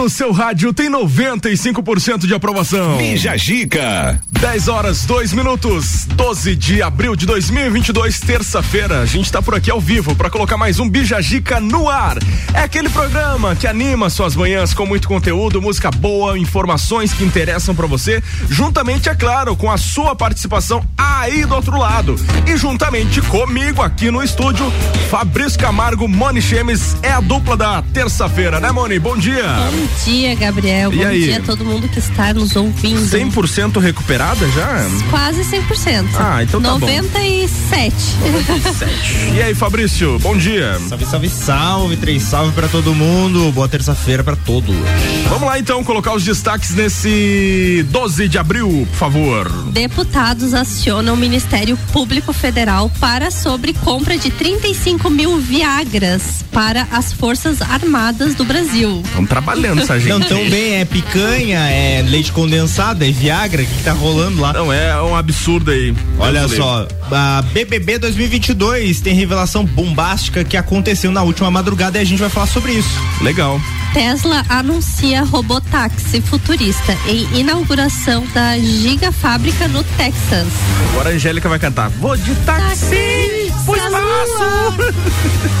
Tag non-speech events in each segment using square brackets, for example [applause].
no seu rádio tem 95% de aprovação. Bija Gica. 10 horas, 2 minutos, 12 de abril de 2022, terça-feira. A gente tá por aqui ao vivo para colocar mais um Bija Gica no ar. É aquele programa que anima suas manhãs com muito conteúdo, música boa, informações que interessam para você, juntamente, é claro, com a sua participação aí do outro lado. E juntamente comigo aqui no estúdio, Fabrício Camargo, Moni Chemes, é a dupla da terça-feira, né, Moni? Bom dia. Bom dia, Gabriel. E Bom aí? dia a todo mundo que está nos ouvindo. 100% recuperada já? Quase 100%. Ah, então tá bom. 97. E aí, Fabrício, bom dia. Salve, salve, salve, três salve pra todo mundo. Boa terça-feira pra todos. Vamos lá então colocar os destaques nesse 12 de abril, por favor. Deputados acionam o Ministério Público Federal para sobre compra de 35 mil Viagras para as Forças Armadas do Brasil. Estamos trabalhando essa gente. Não tão bem, é picanha, é leite condensado, é Viagra, o que, que tá rolando lá? Não, é um absurdo aí. Olha só, a BBB 2022 tem revelação bombástica que aconteceu na última madrugada e a gente vai falar sobre isso. Legal. Tesla anuncia robotáxi futurista em inauguração da gigafábrica no Texas. Agora a Angélica vai cantar. Vou de táxi pro espaço. [laughs]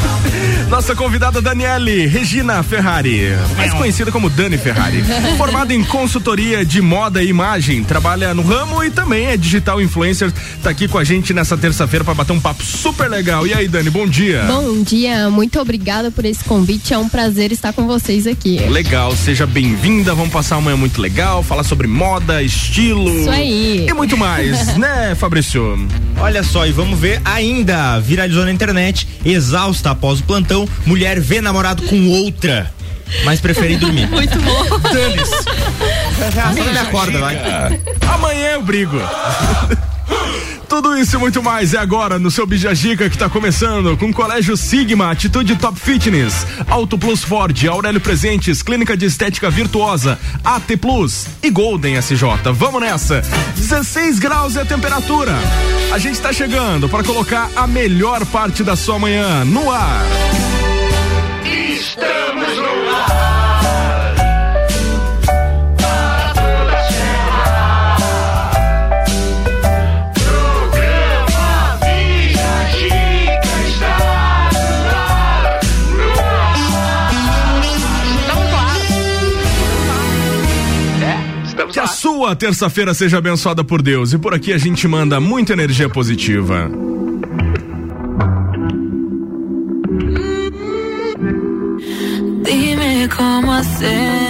Nossa convidada Daniele Regina Ferrari, mais conhecida como Dani Ferrari. [laughs] Formada em consultoria de moda e imagem, trabalha no ramo e também é digital influencer. Tá aqui com a gente nessa terça-feira para bater um papo super legal. E aí, Dani, bom dia. Bom dia, muito obrigada por esse convite. É um prazer estar com vocês aqui. Legal, seja bem-vinda. Vamos passar uma manhã muito legal, falar sobre moda, estilo. Isso aí. E muito mais, [laughs] né, Fabrício? Olha só, e vamos ver ainda. Viralizou na internet, exausta após o plantão, mulher vê namorado com outra, mas prefere [laughs] dormir. Muito bom. Dane-se. Só não me acorda, vai. Amanhã eu brigo. Tudo isso e muito mais é agora no seu Bijagica que está começando com Colégio Sigma, Atitude Top Fitness, Auto Plus Ford, Aurélio Presentes, Clínica de Estética Virtuosa, AT Plus e Golden SJ. Vamos nessa. 16 graus é a temperatura. A gente está chegando para colocar a melhor parte da sua manhã no ar. Que a sua terça-feira seja abençoada por Deus e por aqui a gente manda muita energia positiva. Dime cómo hacemos.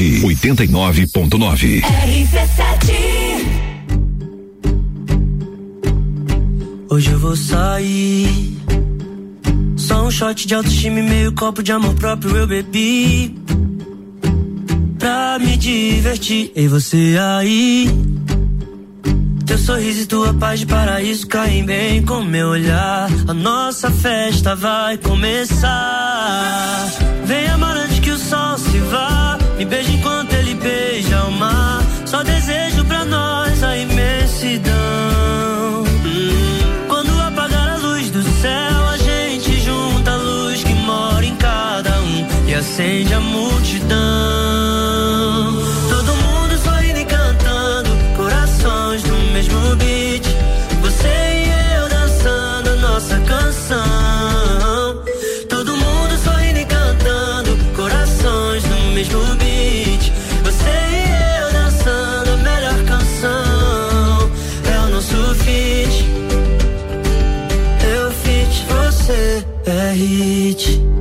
RC7 89.9. RC7 Hoje eu vou sair. Só um shot de autoestima e meio copo de amor próprio eu bebi. Pra me divertir. E você aí? Teu sorriso e tua paz de paraíso caem bem com meu olhar. A nossa festa vai começar. Vem amar antes que o sol se vá. Me beija enquanto ele beija o mar. Só desejo pra nós a imensidão. Quando apagar a luz do céu, a gente junta a luz que mora em cada um e acende a multidão. é hit.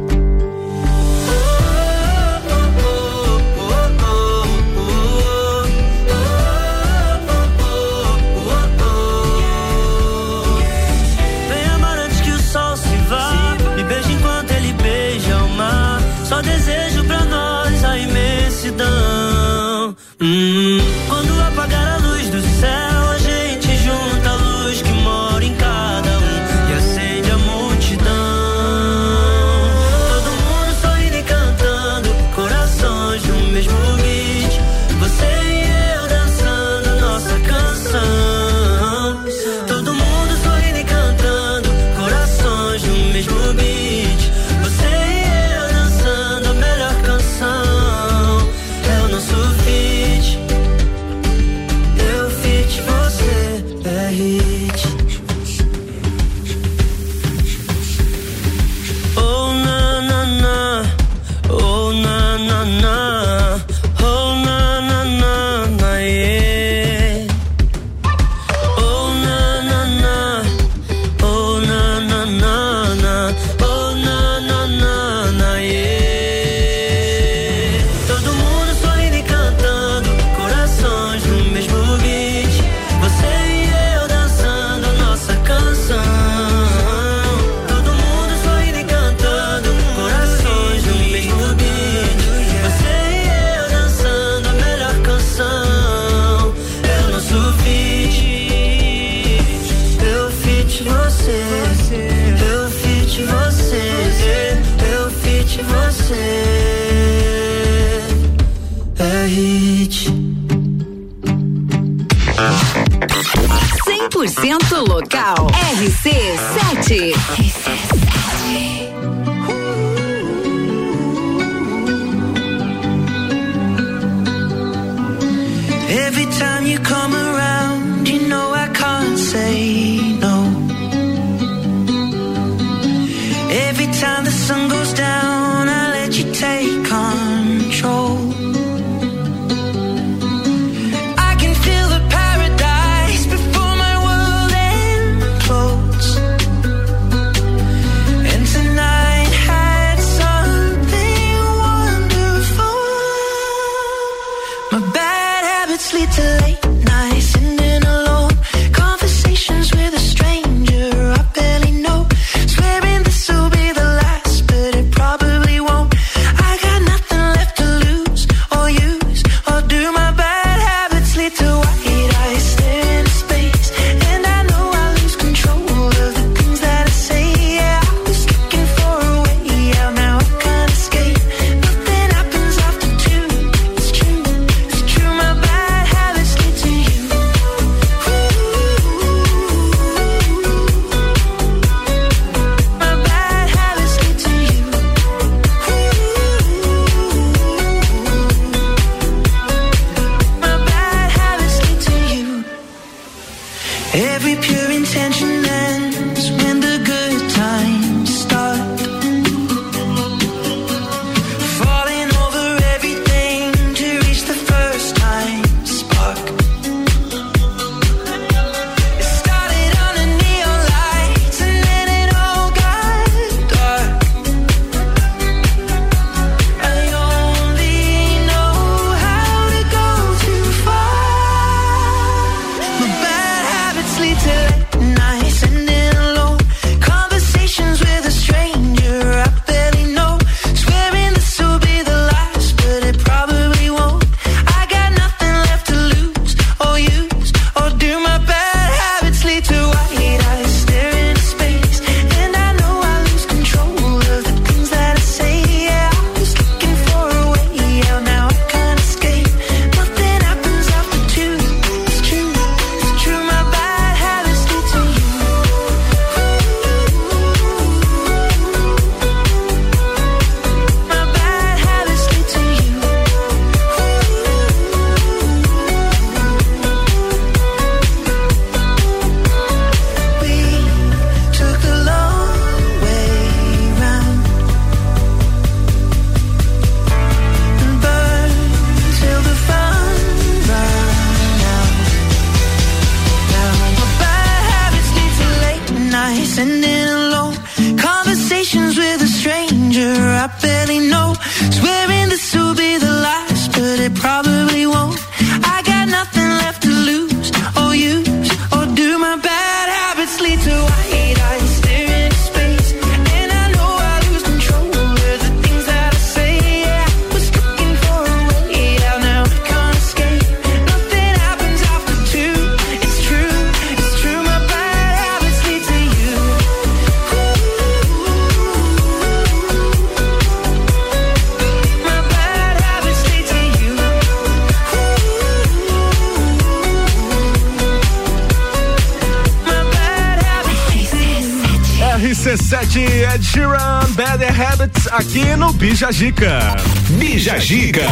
Bija Gica. Bija Gica.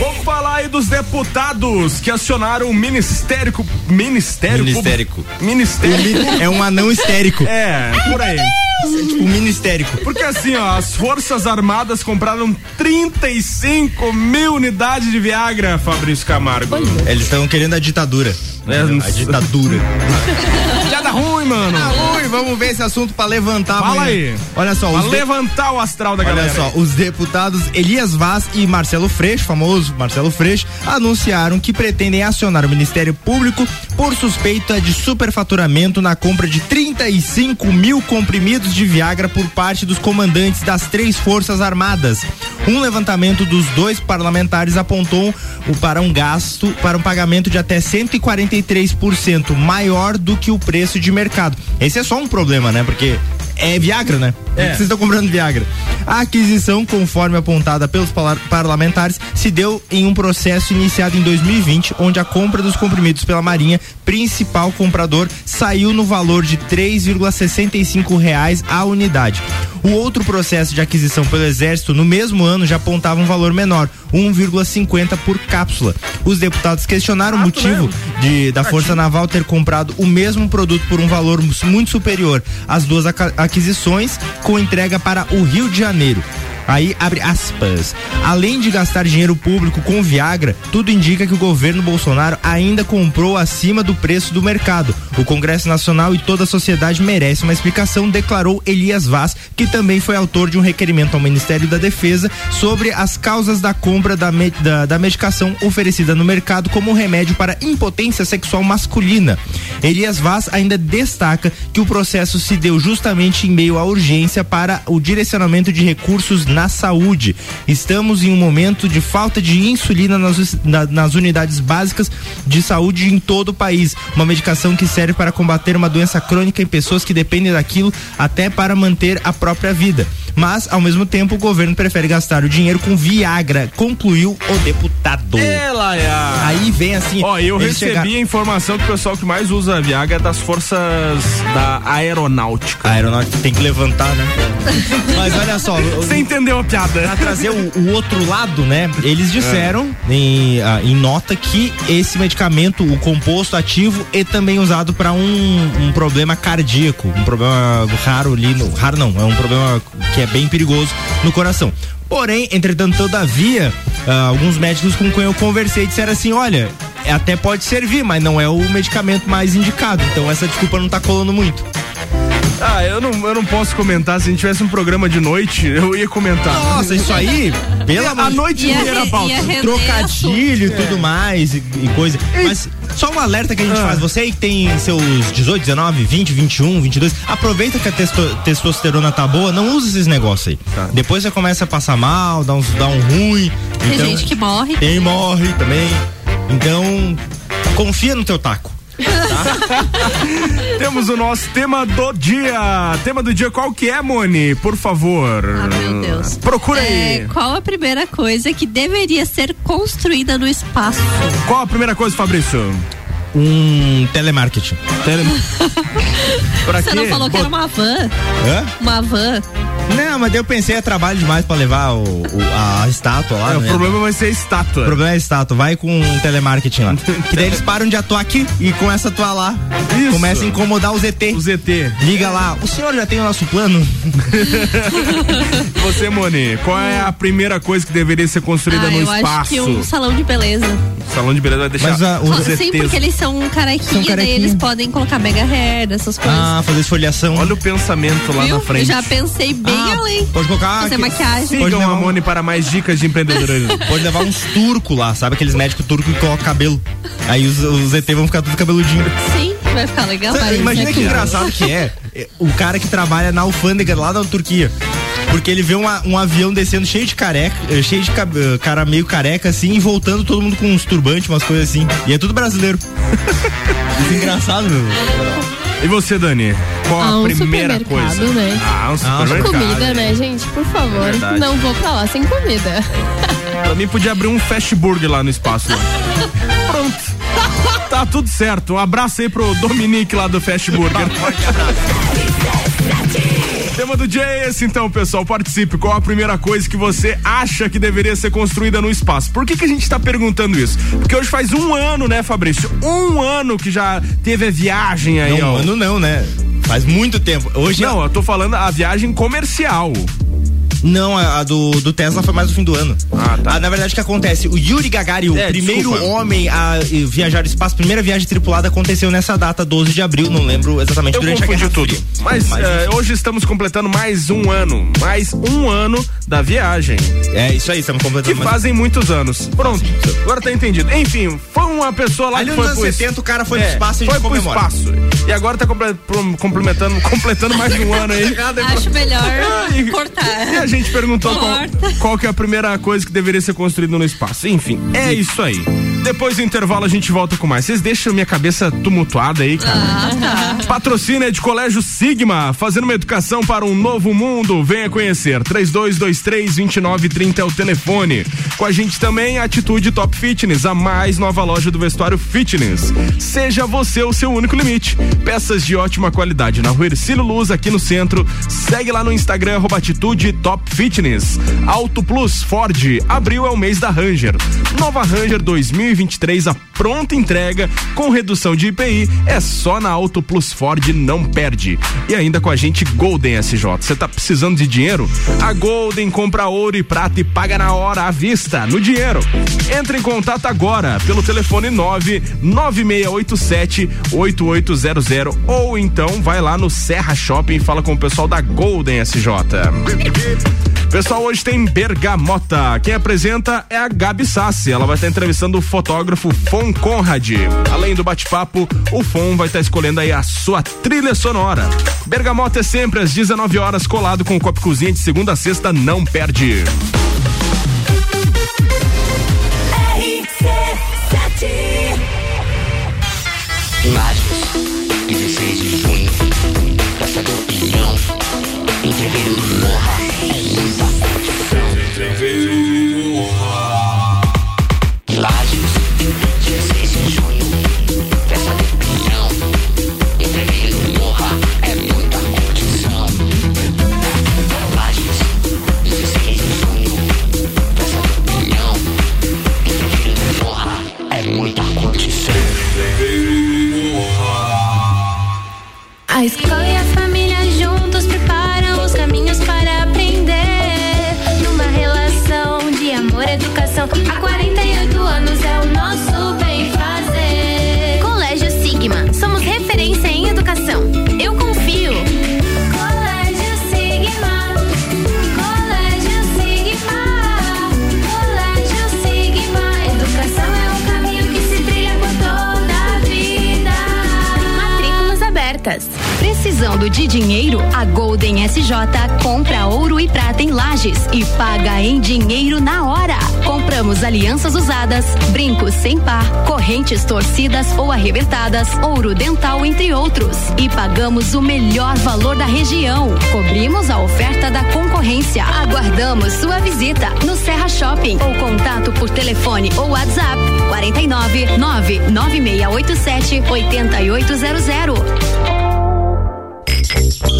Vamos falar aí dos deputados que acionaram o Ministério. Ministério? Ministérico. Público- Ministério. É um anão histérico. É, por aí. tipo ministérico. Porque assim, ó, as Forças Armadas compraram 35 mil unidades de Viagra, Fabrício Camargo. Eles estão querendo a ditadura. É, a ditadura. [laughs] Já dá ruim, mano. Ah, ui, vamos ver esse assunto pra levantar Fala amanhã. aí. Olha só, Pra de- levantar o astral da Olha galera. só, os deputados Elias Vaz e Marcelo Freixo, famoso Marcelo Freixo, anunciaram que pretendem acionar o Ministério Público por suspeita de superfaturamento na compra de 35 mil comprimidos de Viagra por parte dos comandantes das três Forças Armadas. Um levantamento dos dois parlamentares apontou o para um gasto para um pagamento de até 143% maior do que o preço de mercado. Esse é só um problema, né? Porque é Viagra, né? É. Vocês estão comprando Viagra. A aquisição, conforme apontada pelos parlamentares, se deu em um processo iniciado em 2020, onde a compra dos comprimidos pela Marinha, principal comprador, saiu no valor de 3,65 reais a unidade. O outro processo de aquisição pelo Exército, no mesmo ano, já apontava um valor menor, 1,50 por cápsula. Os deputados questionaram o motivo de, da Força Naval ter comprado o mesmo produto por um valor muito superior. As duas aquisições com entrega para o Rio de Janeiro. Aí abre aspas. Além de gastar dinheiro público com Viagra, tudo indica que o governo Bolsonaro ainda comprou acima do preço do mercado. O Congresso Nacional e toda a sociedade merece uma explicação, declarou Elias Vaz, que também foi autor de um requerimento ao Ministério da Defesa sobre as causas da compra da, me- da, da medicação oferecida no mercado como remédio para impotência sexual masculina. Elias Vaz ainda destaca que o processo se deu justamente em meio à urgência para o direcionamento de recursos na saúde. Estamos em um momento de falta de insulina nas, na- nas unidades básicas de saúde em todo o país. Uma medicação que serve para combater uma doença crônica em pessoas que dependem daquilo até para manter a própria vida. Mas, ao mesmo tempo, o governo prefere gastar o dinheiro com Viagra, concluiu o deputado. Ela é a... Aí vem assim. Ó, eu recebi chegaram- a informação que o pessoal que mais usa Viagra é das forças da aeronáutica. A aeronáutica tem que levantar, né? [laughs] Mas olha só, Você entendeu a piada? Pra trazer o, o outro lado, né? Eles disseram em, ah, em nota que esse medicamento, o composto ativo, é também usado para um, um problema cardíaco, um problema raro ali, no, raro não, é um problema que é bem perigoso no coração. Porém, entretanto, todavia, ah, alguns médicos com quem eu conversei disseram assim: olha, até pode servir, mas não é o medicamento mais indicado. Então essa desculpa não tá colando muito. Ah, eu não, eu não posso comentar. Se a gente tivesse um programa de noite, eu ia comentar. Nossa, isso aí, pela a noite inteira re- pauta. trocadilho e tudo mais e, e coisa. Mas só um alerta que a gente Ah. faz. Você aí que tem seus 18, 19, 20, 21, 22, aproveita que a testo- testosterona tá boa, não usa esses negócios aí. Tá. Depois você começa a passar mal, dá, uns, dá um ruim. Tem então, gente que morre. Tem morre também. Então, confia no teu taco. [laughs] Temos o nosso tema do dia. Tema do dia qual que é, Moni? Por favor. Ah, meu Deus. Procura É, aí. qual a primeira coisa que deveria ser construída no espaço? Qual a primeira coisa, Fabrício? Um telemarketing. Tele... [laughs] pra Você quê? não falou que era uma van? Hã? Uma van? Não, mas daí eu pensei, é trabalho demais pra levar o, o- a estátua lá. É, o né? problema vai ser a estátua. O problema é a estátua, vai com um telemarketing lá. [laughs] que daí eles param de atuar aqui e começam a atuar lá. Isso. Começa a incomodar os ET. O ZT. Liga lá, o senhor já tem o nosso plano? [laughs] Você, Moni, qual é a primeira coisa que deveria ser construída ah, no eu espaço? acho que um salão de beleza. Salão de beleza vai deixar Mas a- os Sim, ETs porque eles são carequinha, São daí carequinha. eles podem colocar mega hair, essas coisas. Ah, fazer esfoliação. Olha o pensamento lá Viu? na frente. Já pensei bem Ah, além. Pode colocar. Fazer que- maquiagem. Pode levar a um- Mone para mais dicas de empreendedorismo. [laughs] Pode levar uns turcos lá, sabe? Aqueles médicos turcos que colocam cabelo. Aí os, os ET vão ficar tudo cabeludinho. Sim, vai ficar legal. Parece, Imagina né? que engraçado que é é, o cara que trabalha na alfândega lá da Turquia. Porque ele vê uma- um avião descendo cheio de careca, eh, cheio de eh, cara meio careca assim, e voltando todo mundo com uns turbantes, umas coisas assim. E é tudo brasileiro. [laughs] Isso é engraçado, meu. E você, Dani? Qual Ah, a um primeira supermercado, coisa? né? Ah, um Ah, supermercado. Comida, né, gente? Por favor. Verdade. Não vou pra lá sem comida. Pra mim podia abrir um fast burger lá no espaço. lá. [laughs] Pronto. Tá tudo certo. Um abraço aí pro Dominique lá do Fast Burger. [laughs] Tema do dia é esse então, pessoal. Participe. Qual a primeira coisa que você acha que deveria ser construída no espaço? Por que, que a gente tá perguntando isso? Porque hoje faz um ano, né, Fabrício? Um ano que já teve a viagem aí, Não, ó. ano não, né? Faz muito tempo. Hoje Não, eu tô falando a viagem comercial. Não, a, a do, do Tesla foi mais no fim do ano. Ah, tá. na verdade, o que acontece? O Yuri Gagarin, o É, primeiro desculpa. homem a viajar ao espaço, primeira viagem tripulada aconteceu nessa data, 12 de abril, não lembro exatamente, Eu durante a Guerra tudo. Fria. Mas, Mas, eh, hoje estamos completando mais um ano. Mais um ano da viagem. É isso aí, estamos Que completando mais- fazem muitos anos. Pronto, agora tá entendido. Enfim, foi uma pessoa lá Ali que foi anos pro 70 o cara foi é, pro espaço e a foi gente pro comemora. espaço. E agora tá comple- pro- complementando, [laughs] completando mais um ano aí. Acho melhor [laughs] E cortar. A gente perguntou qual, qual que é a primeira coisa que deveria ser construída no espaço. Enfim, é isso aí. Depois do intervalo a gente volta com mais. Vocês deixam minha cabeça tumultuada aí, cara. Ah, tá. Patrocínio é de Colégio Sigma, fazendo uma educação para um novo mundo. Venha conhecer. 3223-2930 é o telefone. Com a gente também, Atitude Top Fitness, a mais nova loja do vestuário fitness. Seja você o seu único limite. Peças de ótima qualidade na rua Ercílio Luz, aqui no centro. Segue lá no Instagram, arroba Atitude Top Fitness. Auto Plus Ford, abril é o mês da Ranger. Nova Ranger 2023, a pronta entrega com redução de IPI é só na Auto Plus Ford, não perde. E ainda com a gente Golden SJ. Você tá precisando de dinheiro? A Golden compra ouro e prata e paga na hora à vista, no dinheiro. Entre em contato agora pelo telefone 99687 8800 ou então vai lá no Serra Shopping e fala com o pessoal da Golden SJ. Pessoal, hoje tem Bergamota. Quem apresenta é a Gabi Sassi. Ela vai estar entrevistando o fotógrafo Fon Conrad. Além do bate-papo, o Fon vai estar escolhendo aí a sua trilha sonora. Bergamota é sempre às 19 horas, colado com o Copo Cozinha de segunda a sexta, não perde. Imagens, 16 de junho, Praça da Opinião, entreveiro do Morra, A escola de dinheiro? A Golden SJ compra ouro e prata em lajes e paga em dinheiro na hora. Compramos alianças usadas, brincos sem par, correntes torcidas ou arrebentadas, ouro dental, entre outros. E pagamos o melhor valor da região. Cobrimos a oferta da concorrência. Aguardamos sua visita no Serra Shopping ou contato por telefone ou WhatsApp 49 99687 8800.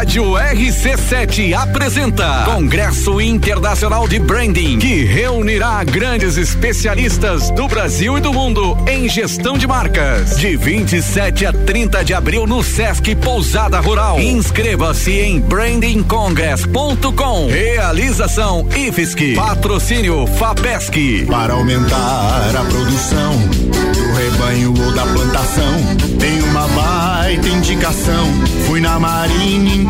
Rádio RC7 apresenta Congresso Internacional de Branding, que reunirá grandes especialistas do Brasil e do mundo em gestão de marcas. De 27 a 30 de abril no Sesc Pousada Rural. Inscreva-se em brandingcongress.com. Realização IFSC. Patrocínio FAPESC. Para aumentar a produção do rebanho ou da plantação, tem uma baita indicação. Fui na Marinha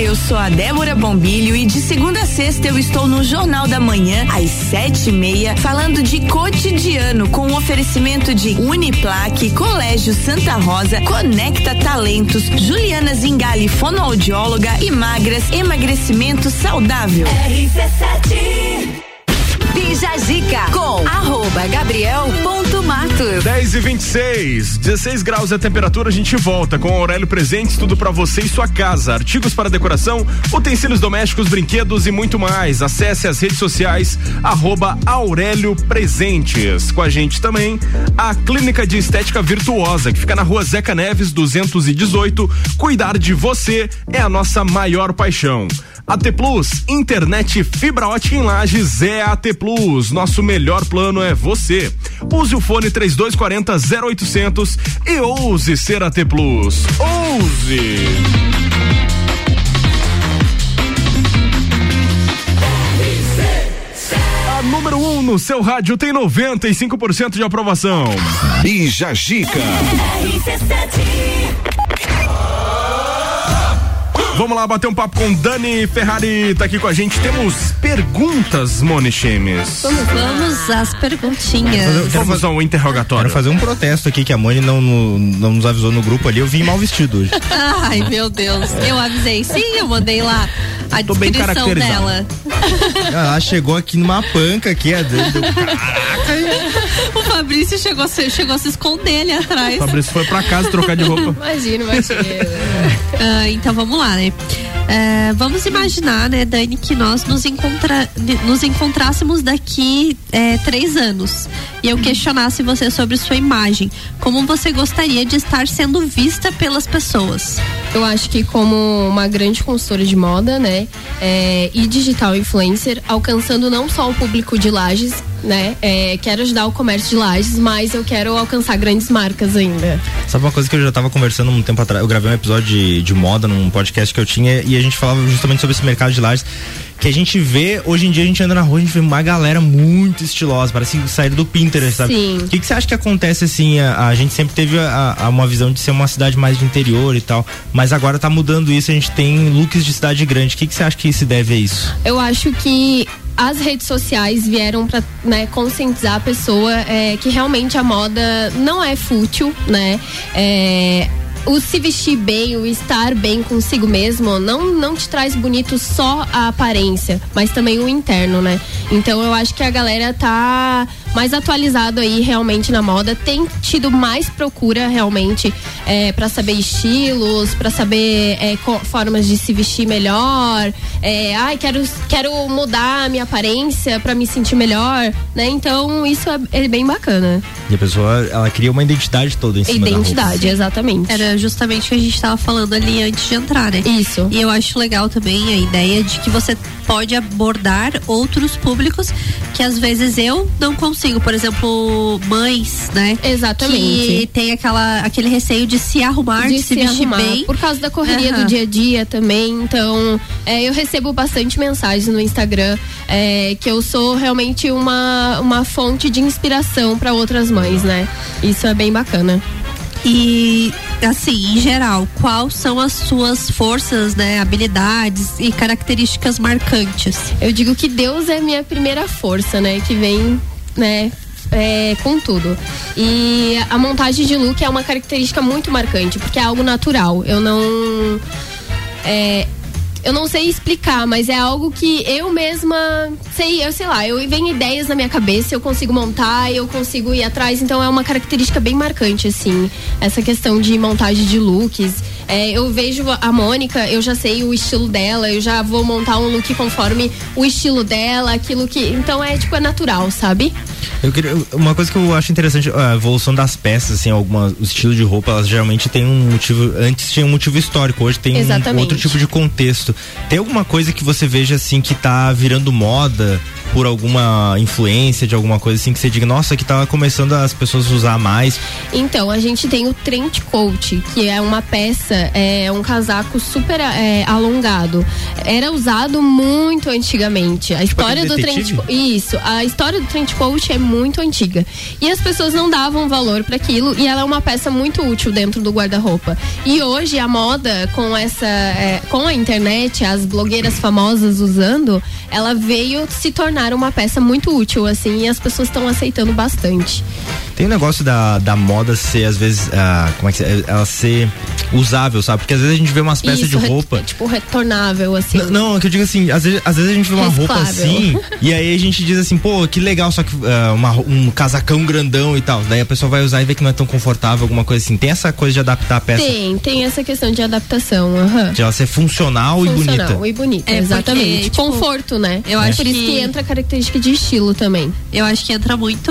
Eu sou a Débora Bombilho e de segunda a sexta eu estou no Jornal da Manhã, às sete e meia, falando de cotidiano com o oferecimento de Uniplaque, Colégio Santa Rosa, Conecta Talentos, Juliana Zingali, fonoaudióloga e magras, emagrecimento saudável. RC7. Bija Zica com arroba gabriel.matos. 10 e 26, 16 graus é a temperatura, a gente volta com Aurélio Presentes, tudo para você e sua casa. Artigos para decoração, utensílios domésticos, brinquedos e muito mais. Acesse as redes sociais, arroba Aurélio Presentes. Com a gente também, a Clínica de Estética Virtuosa, que fica na rua Zeca Neves, 218. Cuidar de você é a nossa maior paixão. AT Plus, internet fibra ótica em lajes é AT Plus. Nosso melhor plano é você. Use o fone 3240 0800 e ouse ser AT Plus. Ouse! A número 1 um no seu rádio tem 95% de aprovação. Bija Gica. Vamos lá bater um papo com Dani Ferrari, tá aqui com a gente. Temos perguntas, Moni Chemes. Vamos, vamos às perguntinhas. Vamos ao interrogatório. Quero fazer um protesto aqui que a Moni não, não nos avisou no grupo ali. Eu vim mal vestido hoje. [laughs] Ai, meu Deus. Eu avisei. Sim, eu mandei lá a Tô bem descrição dela. Ela chegou aqui numa panca aqui. é, deu- deu- [laughs] O Fabrício chegou, a se- chegou a se esconder ali atrás. Fabrício foi pra casa trocar de roupa. [laughs] Imagina, imagina. Ah, então vamos lá, né? É, vamos imaginar, né, Dani, que nós nos, encontra, nos encontrássemos daqui é, três anos e eu questionasse você sobre sua imagem. Como você gostaria de estar sendo vista pelas pessoas? Eu acho que como uma grande consultora de moda, né, é, e digital influencer, alcançando não só o público de Lages, né, é, quero ajudar o comércio de Lages, mas eu quero alcançar grandes marcas ainda. Sabe uma coisa que eu já tava conversando um tempo atrás? Eu gravei um episódio de, de moda num podcast que eu tinha e a gente falava justamente sobre esse mercado de lajes. Que a gente vê, hoje em dia a gente anda na rua, a gente vê uma galera muito estilosa, parece sair do Pinterest, sabe? Sim. O que, que você acha que acontece assim? A, a gente sempre teve a, a- uma visão de ser uma cidade mais de interior e tal, mas agora tá mudando isso, a gente tem looks de cidade grande. O que, que você acha que se deve a isso? Eu acho que as redes sociais vieram para conscientizar a pessoa é, que realmente a moda não é fútil, né? É, o se vestir bem, o estar bem consigo mesmo, não, não te traz bonito só a aparência, mas também o interno, né? Então eu acho que a galera tá mais atualizado aí realmente na moda, tem tido mais procura realmente é, para saber estilos, para saber é, formas de se vestir melhor. É, ai, quero, quero mudar a minha aparência para me sentir melhor, né? Então isso é, é bem bacana. E a pessoa, ela cria uma identidade toda em cima da roupa. Identidade, exatamente. Era justamente o que a gente estava falando ali antes de entrar, né? Isso. E eu acho legal também a ideia de que você pode abordar outros públicos que às vezes eu não consigo. Por exemplo, mães, né? Exatamente. Que tem aquela, aquele receio de se arrumar, de, de se, se vestir arrumar, bem. por causa da correria Aham. do dia a dia também. Então, é, eu recebo bastante mensagens no Instagram é, que eu sou realmente uma, uma fonte de inspiração para outras mães, né? Isso é bem bacana. E assim, em geral, quais são as suas forças, né, habilidades e características marcantes? Eu digo que Deus é minha primeira força, né? Que vem, né? é, com tudo. E a montagem de look é uma característica muito marcante, porque é algo natural. Eu não. é, eu não sei explicar, mas é algo que eu mesma sei, eu sei lá, eu venho ideias na minha cabeça, eu consigo montar, eu consigo ir atrás, então é uma característica bem marcante, assim, essa questão de montagem de looks. É, eu vejo a Mônica, eu já sei o estilo dela, eu já vou montar um look conforme o estilo dela, aquilo que. Então é tipo, é natural, sabe? Eu queria, uma coisa que eu acho interessante, a evolução das peças, assim, alguma, o estilo de roupa, elas geralmente têm um motivo, antes tinha um motivo histórico, hoje tem um outro tipo de contexto. Tem alguma coisa que você veja, assim, que tá virando moda por alguma influência de alguma coisa, assim, que você diga, nossa, que tá começando as pessoas a usar mais. Então, a gente tem o trench coat, que é uma peça, é um casaco super é, alongado. Era usado muito antigamente. A história do coat. Isso, a história do trench coat é muito antiga. E as pessoas não davam valor para aquilo e ela é uma peça muito útil dentro do guarda-roupa. E hoje a moda com essa é, com a internet, as blogueiras famosas usando, ela veio se tornar uma peça muito útil assim, e as pessoas estão aceitando bastante. Tem um negócio da, da moda ser, às vezes, ah, como é que se- é, ela ser usável, sabe? Porque às vezes a gente vê umas peças Isso, de re- roupa. tipo retornável assim. N- Não, é que eu digo assim, às vezes, às vezes a gente vê uma roupa Reciclável. assim, e aí a gente diz assim, pô, que legal, só que ah, uma um casacão grandão e tal. Daí a pessoa vai usar e vê que não é tão confortável, alguma coisa assim. Tem essa coisa de adaptar a peça, Tem, tem essa questão de adaptação, aham. de ela ser funcional, e Funcional bonita. e bonita, É, porque, exatamente. tipo, Conforto, né? eu acho Por isso que- que entra a característica de estilo também. Eu acho que entra muito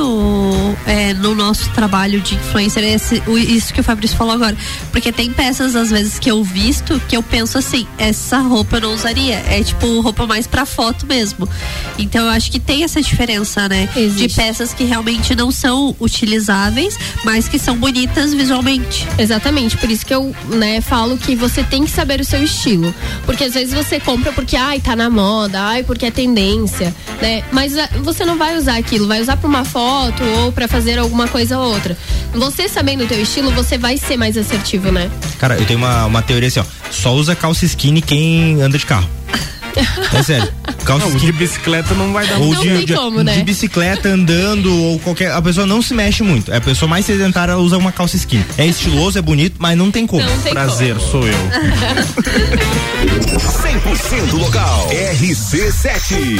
é, no nosso trabalho de influencer, esse, o- isso que o Fabrício falou agora. Porque tem peças, às vezes, que eu visto que eu penso assim, essa roupa eu não usaria. É tipo roupa mais pra foto mesmo. Então eu acho que tem essa diferença, né? Existe. De peças que realmente não são utilizáveis, mas que são bonitas visualmente. Exatamente, por isso que eu, né, falo que você tem que saber o seu estilo. Porque às vezes você compra porque, ai, tá na moda, ai, porque é tendência, né? Mas ah, você não vai usar aquilo, vai usar pra uma foto ou pra fazer alguma coisa ou outra. Você sabendo o teu estilo, você vai ser mais assertivo, né? Cara, eu tenho uma, uma teoria assim, ó. Só usa calça skinny quem anda de carro. [laughs] É sério. Calça Não, skinny. de bicicleta não vai dar Ou Não de, tem de- como, né? de bicicleta andando ou qualquer. A pessoa não se mexe muito. É a pessoa mais sedentária ela usa uma calça skinny. É estiloso, é bonito, mas não tem como. Não tem Prazer, sou eu. [laughs] 100% local. RC7.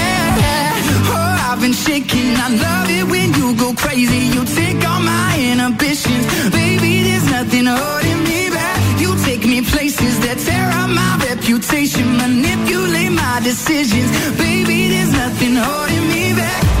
Decisions, baby. There's nothing holding me back.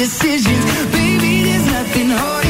decisions. Baby, there's nothing holding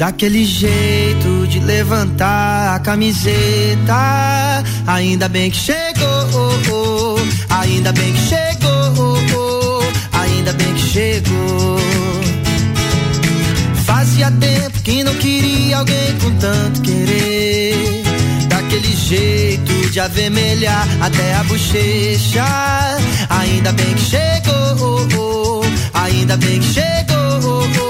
Daquele jeito de levantar a camiseta. Ainda bem que chegou, oh, oh. ainda bem que chegou, oh, ainda bem que chegou. Fazia tempo que não queria alguém com tanto querer. Daquele jeito de avermelhar até a bochecha. Ainda bem que chegou, ainda bem que chegou.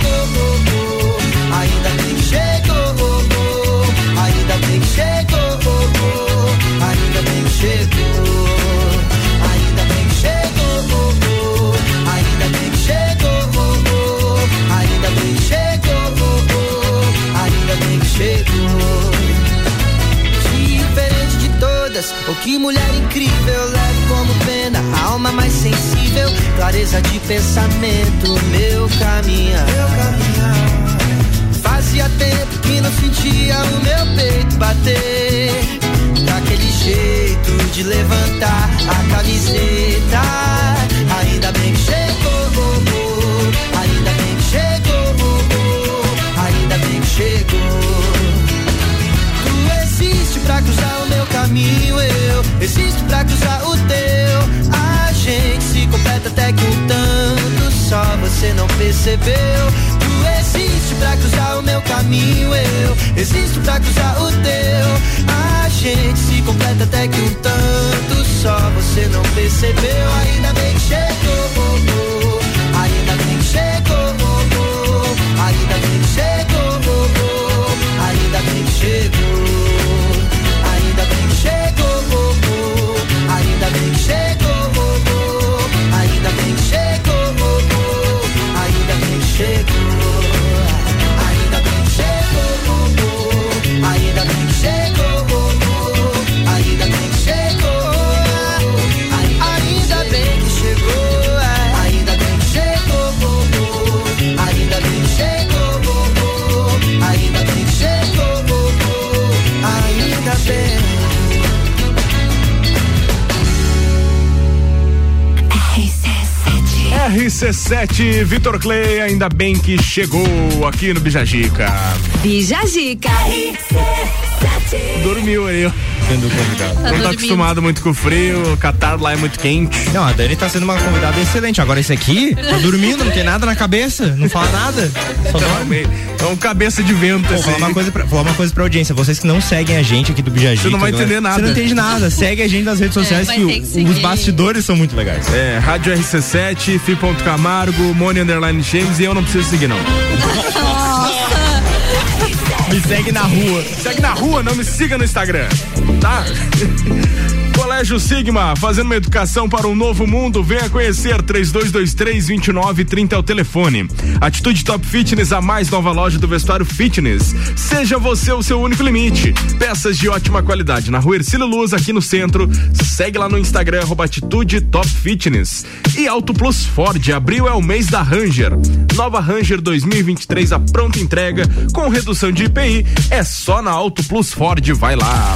ou que mulher incrível, leve como pena, a alma mais sensível, clareza de pensamento, meu caminhar. Meu caminhar. Fazia tempo que não sentia o meu peito bater. Daquele jeito de levantar a camiseta. Ainda bem que chegou, ainda bem que chegou, ainda bem que chegou. Tu existe pra cruzar o meu caminho, eu existo pra cruzar o teu. A gente se completa até que um tanto só você não percebeu. Tu existe pra cruzar o caminho, eu existo pra cruzar o teu. A gente se completa até que um tanto só você não percebeu. Ainda bem que chegou, oh, oh. ainda bem que chegou, oh, ainda bem que chegou, ainda bem que chegou. RC7, Vitor Clay, ainda bem que chegou aqui no Bijagica. Bijagica. Dormiu aí. Sendo convidado. Não tá acostumado muito com o frio, o Catar lá é muito quente. Não, a Dani tá sendo uma convidada excelente. Agora esse aqui, tá dormindo, não tem nada na cabeça, não fala nada. Só dorme. É um cabeça de vento. Vou assim. falar uma, coisa pra, falar uma coisa pra audiência. Vocês que não seguem a gente aqui do Bijagica. Você não vai entender nada. Você não entende nada. Segue a gente nas redes sociais vai que, o- os bastidores são muito legais. É, Rádio RC7, Fi Ponto Camargo, Mone Underline James e eu não preciso seguir não. [laughs] Me segue na rua. Segue na rua, não me siga no Instagram, tá? [laughs] Colégio Sigma, fazendo uma educação para um novo mundo. Venha conhecer 3223-2930 é o telefone. Atitude Top Fitness, a mais nova loja do vestuário fitness. Seja você o seu único limite. Peças de ótima qualidade na rua Ercílio Luz, aqui no centro. Segue lá no Instagram, Atitude Top Fitness. E Auto Plus Ford, abril é o mês da Ranger. Nova Ranger 2023, a pronta entrega, com redução de IPI. É só na Auto Plus Ford, vai lá.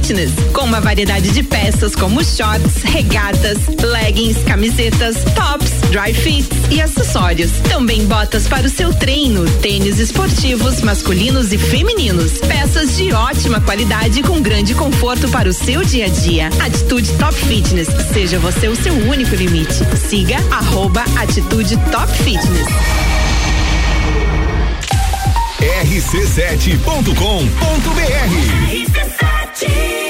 fitness, com uma variedade de peças como shorts, regatas, leggings, camisetas, tops, dry fits e acessórios. Também botas para o seu treino, tênis esportivos masculinos e femininos, peças de ótima qualidade com grande conforto para o seu dia a dia. Atitude Top Fitness, seja você o seu único limite. Siga arroba Atitude Top Fitness. rc7.com.br T.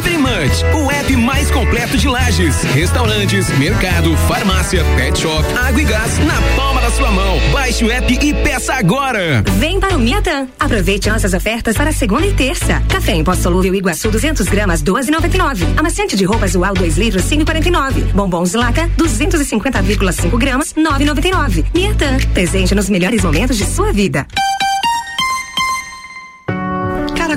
Delivery Munch, o app mais completo de lajes, restaurantes, mercado, farmácia, pet shop, água e gás na palma da sua mão. Baixe o app e peça agora. Vem para o Miatã. Aproveite nossas ofertas para segunda e terça. Café em pó solúvel Iguaçu 200 gramas 12,99. Amaciante de roupas Ual 2 litros 5,49. Bombons Laca 250,5 gramas 9,99. Miatã. Presente nos melhores momentos de sua vida.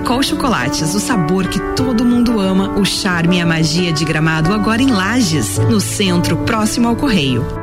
Caracol Chocolates, o sabor que todo mundo ama, o charme e a magia de Gramado agora em Lages, no centro, próximo ao Correio.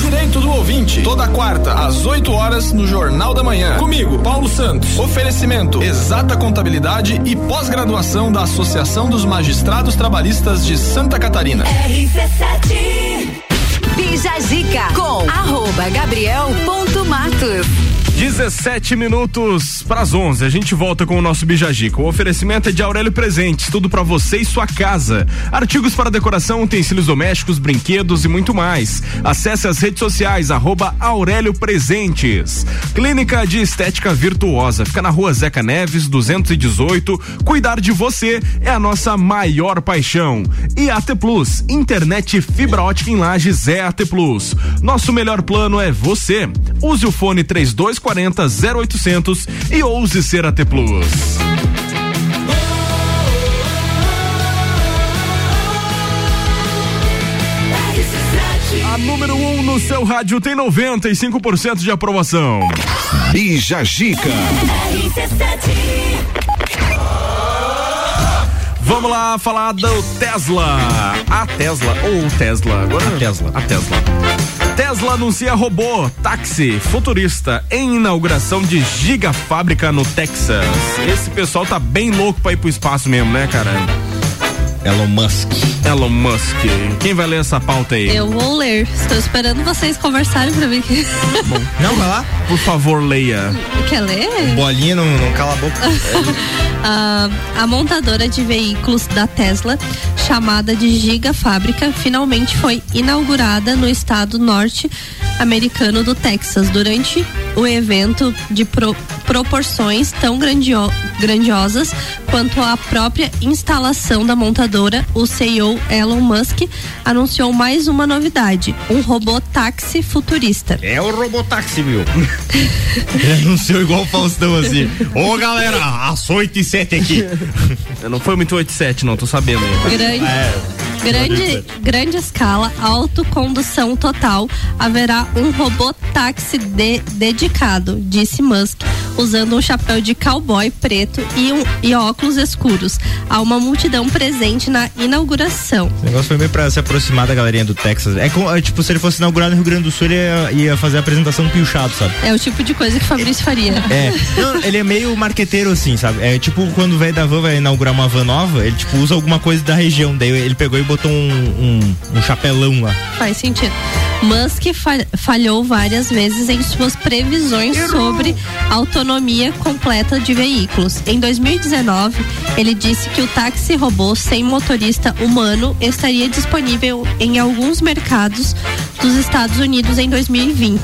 Direito do ouvinte, toda quarta, às 8 horas, no Jornal da Manhã. Comigo, Paulo Santos. Oferecimento: exata contabilidade e pós-graduação da Associação dos Magistrados Trabalhistas de Santa Catarina. Bija Zica com arroba Gabriel ponto Matos. 17 minutos para as 11. A gente volta com o nosso Bijagico. O oferecimento é de Aurélio Presentes, tudo para você e sua casa. Artigos para decoração, utensílios domésticos, brinquedos e muito mais. Acesse as redes sociais arroba Aurélio Presentes. Clínica de Estética Virtuosa, fica na Rua Zeca Neves, 218. Cuidar de você é a nossa maior paixão. E AT Plus, internet fibra ótica em Lages é AT Plus. Nosso melhor plano é você. Use o fone 3240 3040 0800 e ouse ser AT Plus. A número 1 um no seu rádio tem 95% de aprovação. Bija Gica. Vamos lá falar do Tesla. A Tesla ou Tesla. Agora a Tesla. A Tesla. Tesla anuncia robô táxi futurista em inauguração de gigafábrica no Texas. Esse pessoal tá bem louco pra ir pro espaço mesmo, né, cara? Elon Musk. Elon Musk. Quem vai ler essa pauta aí? Eu vou ler. Estou esperando vocês conversarem pra mim. [laughs] Não, vai lá. Por favor, leia. Quer ler? Bolinha não, não cala a boca. [laughs] Ah, a montadora de veículos da Tesla, chamada de Giga Fábrica, finalmente foi inaugurada no estado norte americano do Texas durante o evento de pro- proporções tão grandio- grandiosas quanto a própria instalação da montadora. O CEO Elon Musk anunciou mais uma novidade: um robô táxi futurista. É o robotáxi, viu? [laughs] Ele anunciou igual o Faustão assim. Ô galera, às 8 e 7 aqui. [laughs] Não foi muito 87, não, tô sabendo. Grande, É. grande, grande escala, autocondução total. Haverá um robô táxi de- dedicado, disse Musk, usando um chapéu de cowboy preto e, um- e óculos escuros. Há uma multidão presente na inauguração. O negócio foi meio pra se aproximar da galerinha do Texas. É, como, é tipo, se ele fosse inaugurado no Rio Grande do Sul, ele ia, ia fazer a apresentação piochado, sabe? É o tipo de coisa que Fabrício faria. É, não, ele é meio marqueteiro assim, sabe? É tipo quando o velho da van vai inaugurar uma van nova, ele tipo usa alguma coisa da região. Daí ele pegou e botou um, um, um chapelão lá. Faz sentido. Musk fa- falhou várias vezes em suas previsões sobre autonomia completa de veículos. Em 2019, ele disse que o táxi robô sem motorista humano estaria disponível em alguns mercados dos Estados Unidos em 2020.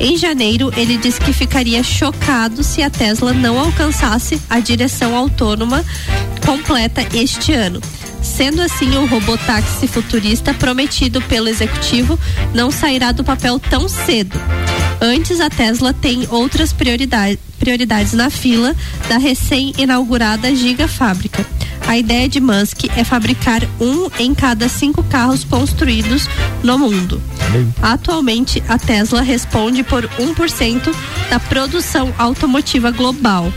Em janeiro, ele disse que ficaria chocado se a Tesla não alcançasse a direção autônoma completa este ano. Sendo assim, o robotáxi futurista prometido pelo executivo não sairá do papel tão cedo. Antes, a Tesla tem outras prioridade- prioridades na fila da recém-inaugurada Gigafábrica. A ideia de Musk é fabricar um em cada cinco carros construídos no mundo. Atualmente, a Tesla responde por 1% da produção automotiva global.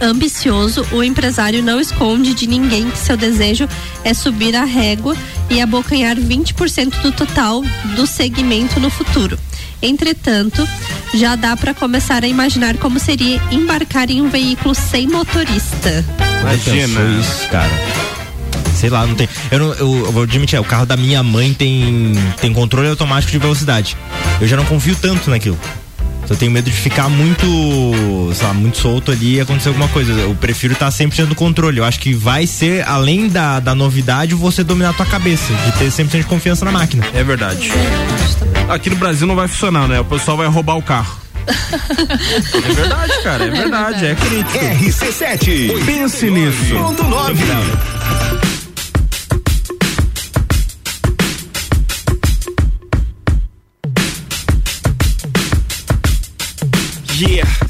Ambicioso, o empresário não esconde de ninguém que seu desejo é subir a régua e abocanhar 20% do total do segmento no futuro. Entretanto, já dá para começar a imaginar como seria embarcar em um veículo sem motorista. Imagina isso, cara. Sei lá, não tem. Eu, não, eu, eu vou admitir, é, o carro da minha mãe tem, tem controle automático de velocidade. Eu já não confio tanto naquilo. Eu tenho medo de ficar muito, sei lá, muito solto ali e acontecer alguma coisa. Eu prefiro estar 100% no controle. Eu acho que vai ser, além da, da novidade, você dominar a tua cabeça, de ter 100% de confiança na máquina. É verdade. Aqui no Brasil não vai funcionar, né? O pessoal vai roubar o carro. [laughs] é verdade, cara, é verdade, é crítico. RC7. Pense nisso. Ponto 9. Yeah, yeah, I'm out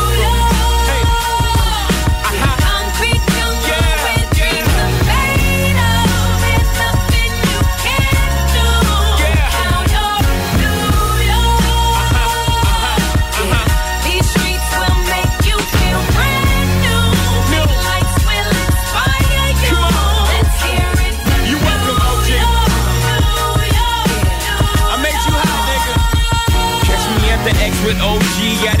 With OG at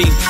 You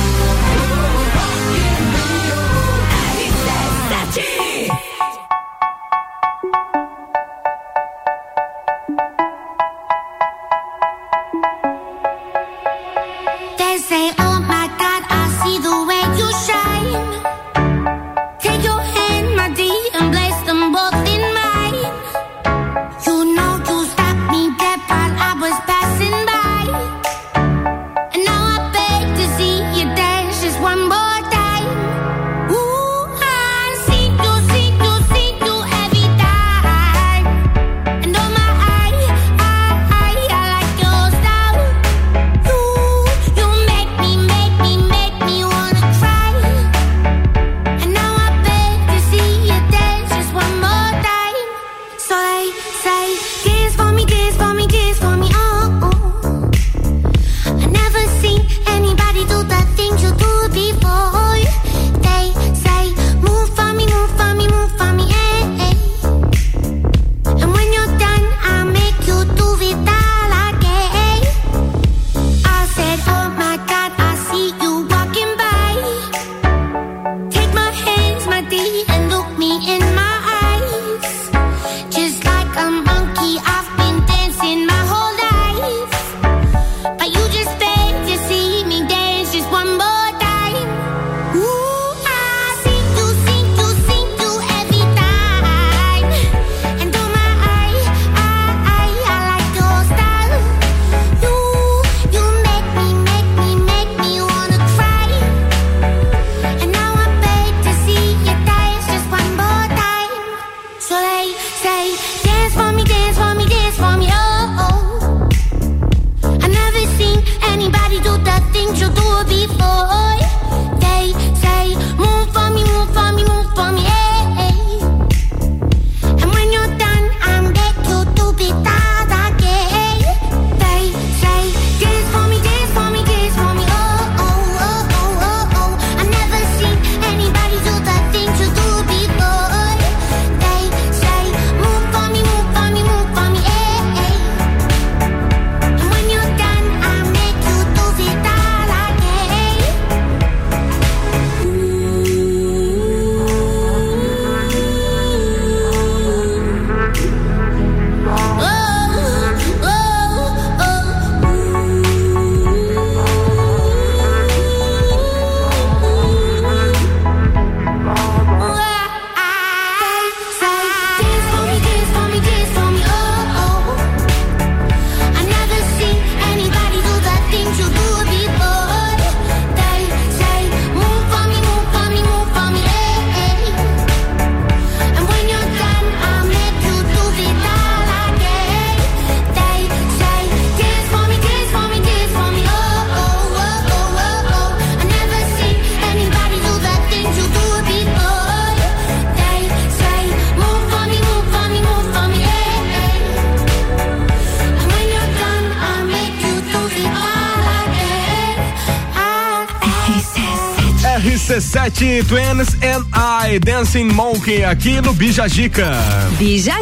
Malkin aqui no Bija Bijagica. Bija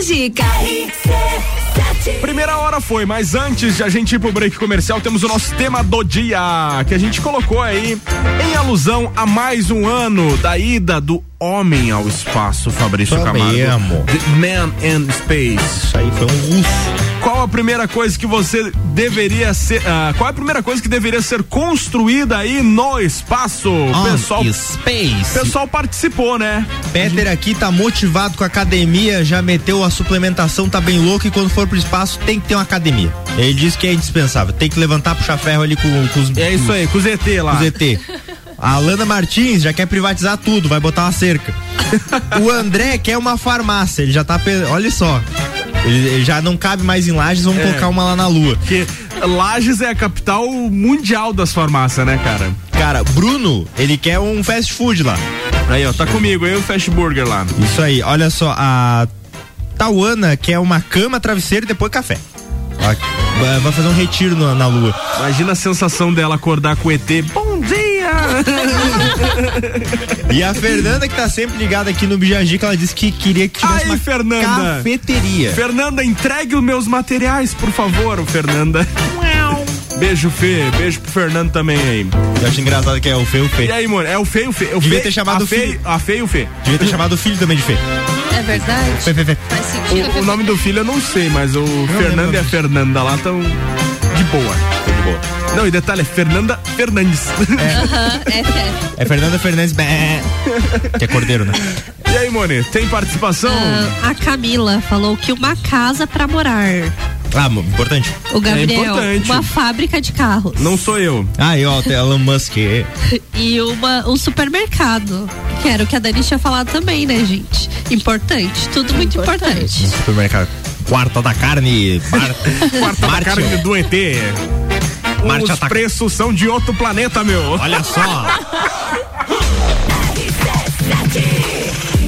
Primeira hora foi, mas antes de a gente ir pro break comercial, temos o nosso tema do dia, que a gente colocou aí em alusão a mais um ano da ida do homem ao espaço, Fabrício Camargo. Amo. The Man in Space. Isso aí foi um russo primeira coisa que você deveria ser. ah, qual é a primeira coisa que deveria ser construída aí no espaço? On pessoal, space. pessoal participou, né? Peter aqui tá motivado com a academia, já meteu a suplementação, tá bem louco e quando for pro espaço tem que ter uma academia. Ele disse que é indispensável, tem que levantar, puxar ferro ali com, com os. É isso aí, com o ZT lá. Com o ZT. A Alana Martins já quer privatizar tudo, vai botar uma cerca. [laughs] o André quer uma farmácia, ele já tá. Olha só. Ele, já não cabe mais em lajes, vamos É. colocar uma lá na lua. Porque Lages é a capital mundial das farmácias, né, cara? Cara, Bruno, ele quer um fast food lá. Aí, ó, tá comigo, eu e o Fast Burger lá. Isso aí, olha só, a Tauana quer uma cama, travesseiro e depois café. Vai fazer um retiro na, na lua. Imagina a sensação dela acordar com o ET. [laughs] E a Fernanda, que tá sempre ligada aqui no Bijagica, ela disse que queria que tivesse Aí, uma Fernanda. cafeteria. Fernanda, entregue os meus materiais, por favor, Fernanda. Beijo, Fê. Beijo pro Fernando também aí. Eu acho engraçado que é o Fê, o Fê. E aí, mano? É o Fê, o Fê. O Devia Fê, ter chamado a o Fê, filho. A Fê e o Fê. Devia ter chamado o filho também de Fê. É verdade? Fê, Fê, Fê. Faz sentido. O, o nome do filho eu não sei, mas o Fernando e a Fernanda lá estão de boa. de boa. Não, e detalhe, é Fernanda Fernandes. Aham, [laughs] é, é. É Fernanda Fernandes, bé, que é cordeiro, né? E aí, Mone, tem participação? Ah, a Camila falou que uma casa pra morar. Ah, importante. O Gabriel, importante. uma fábrica de carros. Não sou eu. Aí, ó, tem Elon Musk. [laughs] E uma, um supermercado. Que era o que a Dani tinha falado também, né, gente? Importante. Tudo muito importante. Supermercado. Quarta da carne. Bar... [laughs] Quarta da Marte, carne ó. do ET. Marte Os ataca. preços são de outro planeta, meu. Olha só.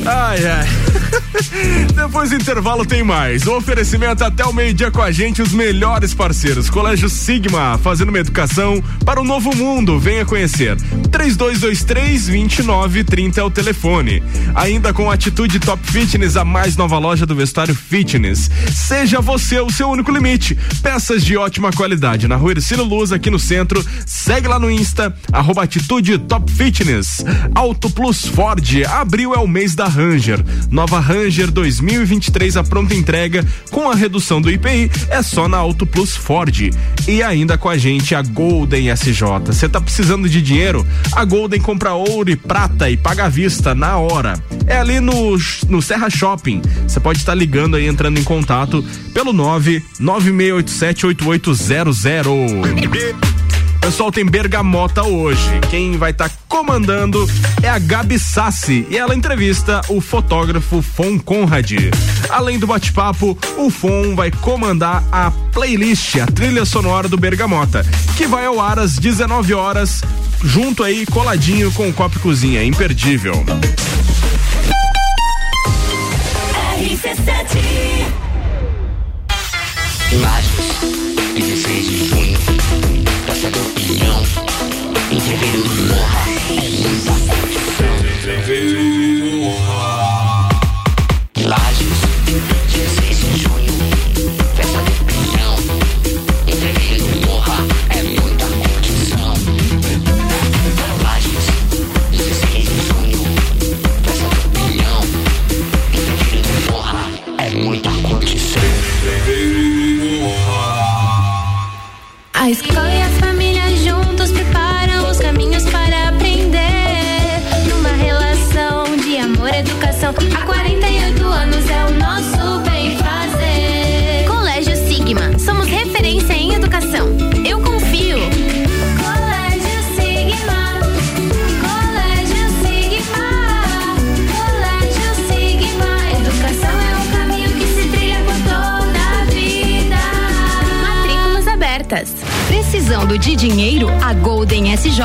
Ai, ai. [laughs] Depois do intervalo tem mais. O oferecimento até o meio-dia com a gente, os melhores parceiros. Colégio Sigma, fazendo uma educação para o novo mundo. Venha conhecer. 3223-2930 é o telefone. Ainda com Atitude Top Fitness, a mais nova loja do vestuário fitness. Seja você o seu único limite. Peças de ótima qualidade na rua Ercílio Luz, aqui no centro. Segue lá no Insta, arroba Atitude Top Fitness. Auto Plus Ford, abril é o mês da Ranger. Nova Ranger 2023 a pronta entrega com a redução do IPI é só na Auto Plus Ford. E ainda com a gente a Golden SJ. Você tá precisando de dinheiro? A Golden compra ouro e prata e paga à vista na hora. É ali no, no Serra Shopping. Você pode estar ligando aí, entrando em contato pelo 996878800. Pessoal, tem bergamota hoje. Quem vai estar comandando é a Gabi Sassi e ela entrevista o fotógrafo Fon Conrad. Além do bate-papo, o Fon vai comandar a playlist, a trilha sonora do Bergamota, que vai ao ar às 19 horas, junto aí, coladinho com o Copo Cozinha, imperdível. Lages, 16 Precisando de dinheiro? A Golden SJ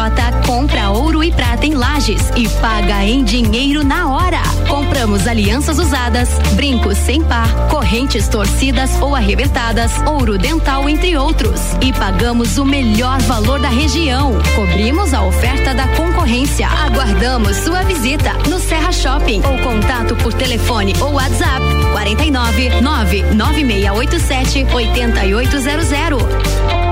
compra ouro e prata em lajes e paga em dinheiro na hora. Compramos alianças usadas, brincos sem par, correntes torcidas ou arrebentadas, ouro dental, entre outros. E pagamos o melhor valor da região. Cobrimos a oferta da concorrência. Aguardamos sua visita no Serra Shopping ou contato por telefone ou WhatsApp 49 99687 8800.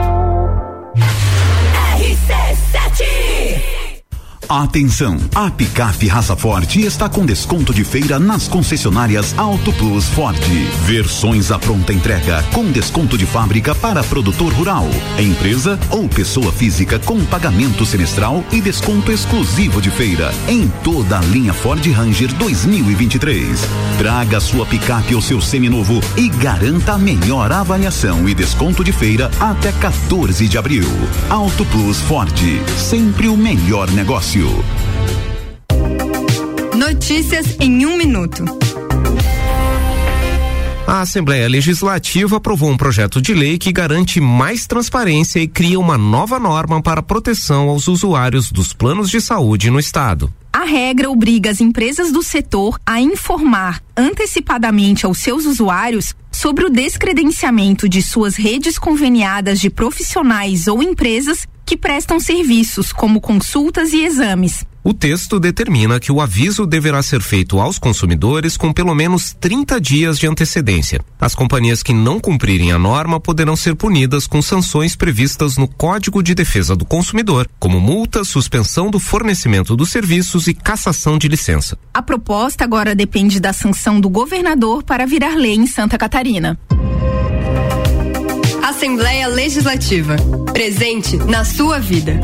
Atenção! A picape raça forte está com desconto de feira nas concessionárias Auto Plus Ford. Versões à pronta entrega com desconto de fábrica para produtor rural, empresa ou pessoa física com pagamento semestral e desconto exclusivo de feira em toda a linha Ford Ranger 2023. Traga sua picape ou seu seminovo e garanta a melhor avaliação e desconto de feira até 14 de abril. Auto Plus Ford, sempre o melhor negócio. Notícias em um minuto. A Assembleia Legislativa aprovou um projeto de lei que garante mais transparência e cria uma nova norma para proteção aos usuários dos planos de saúde no Estado. A regra obriga as empresas do setor a informar antecipadamente aos seus usuários sobre o descredenciamento de suas redes conveniadas de profissionais ou empresas que prestam serviços como consultas e exames. O texto determina que o aviso deverá ser feito aos consumidores com pelo menos 30 dias de antecedência. As companhias que não cumprirem a norma poderão ser punidas com sanções previstas no Código de Defesa do Consumidor, como multa, suspensão do fornecimento dos serviços e cassação de licença. A proposta agora depende da sanção do governador para virar lei em Santa Catarina. Assembleia Legislativa. Presente na sua vida.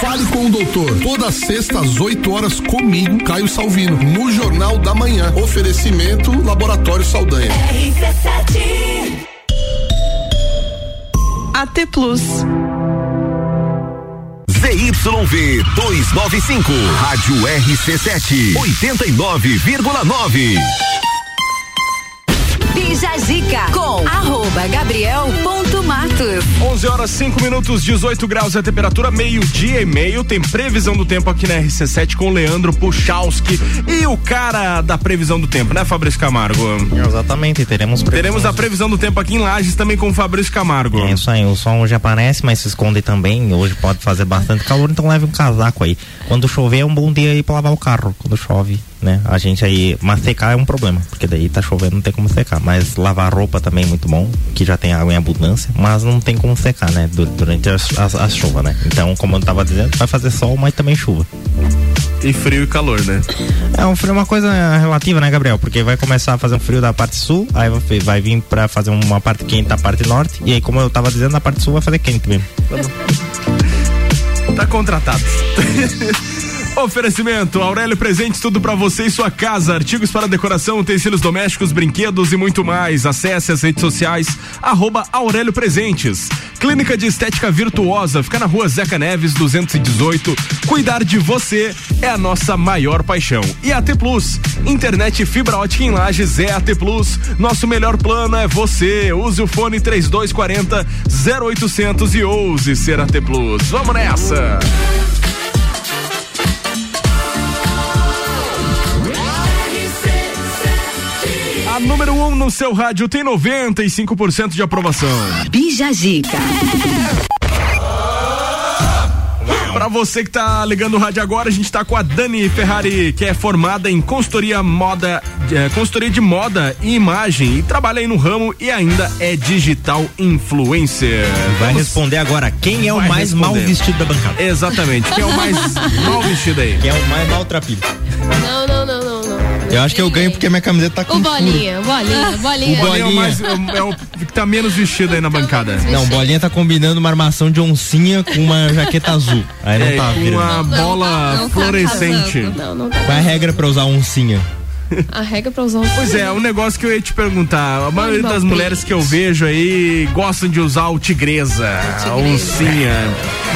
Fale com o doutor. Toda sexta às 8 horas comigo, Caio Salvino, no Jornal da Manhã. Oferecimento Laboratório Saldanha. AT Plus. ZYV 295, Rádio RC7, 89,9. Bija Zica com arroba Gabriel ponto Matos. 11 horas 5 minutos, 18 graus é a temperatura, meio-dia e meio. Tem previsão do tempo aqui na RC7 com o Leandro Puchalski e o cara da previsão do tempo, né, Fabrício Camargo? Exatamente, teremos Teremos a previsão do tempo aqui em Lages também com o Fabrício Camargo. É isso aí, o sol hoje aparece, mas se esconde também. Hoje pode fazer bastante calor, então leve um casaco aí. Quando chover é um bom dia aí pra lavar o carro, quando chove, né? A gente aí, mas secar é um problema, porque daí tá chovendo, não tem como secar. Mas lavar roupa também é muito bom, que já tem água em abundância, mas não tem como secar, né? Du- Durante a, a, a chuva, né? Então, como eu tava dizendo, vai fazer sol, mas também chuva. E frio e calor, né? É, um frio é uma coisa relativa, né, Gabriel? Porque vai começar a fazer um frio da parte sul, aí vai, vai vir pra fazer uma parte quente da parte norte, e aí, como eu tava dizendo, na parte sul vai fazer quente mesmo. Tá contratado. [laughs] Oferecimento, Aurélio Presentes, tudo pra você e sua casa, artigos para decoração, utensílios domésticos, brinquedos e muito mais. Acesse as redes sociais, arroba Aurélio Presentes. Clínica de Estética Virtuosa, fica na rua Zeca Neves, 218. Cuidar de você é a nossa maior paixão. E AT Plus, internet fibra ótica em lajes é AT Plus. Nosso melhor plano é você. Use o fone 3240 0800 e ouse ser AT Plus. Vamos nessa! A número 1 um no seu rádio tem 95% de aprovação. Bija Zica. Pra você que tá ligando o rádio agora, a gente tá com a Dani Ferrari, que é formada em consultoria moda, eh, consultoria de moda e imagem e trabalha aí no ramo e ainda é digital influencer. Vai Vamos- responder agora, quem é o Vai mais responder. mal vestido da bancada? Exatamente, quem é o mais [laughs] mal vestido aí? Quem é o mais maltrapilho? Não, não. Eu acho que eu ganho porque minha camiseta tá com [laughs] O bolinha, bolinha, bolinha. O Bolinha é o, mais, é o- é o que tá menos vestido aí na bancada. Não, bolinha tá combinando uma armação de oncinha com uma jaqueta azul. Aí não É, tá com virando. uma bola fluorescente. Não, não tá. Qual é a regra pra usar oncinha? A regra pra usar um Pois é, um negócio que eu ia te perguntar. A maioria das mulheres que eu vejo aí gostam de usar o tigresa, a oncinha.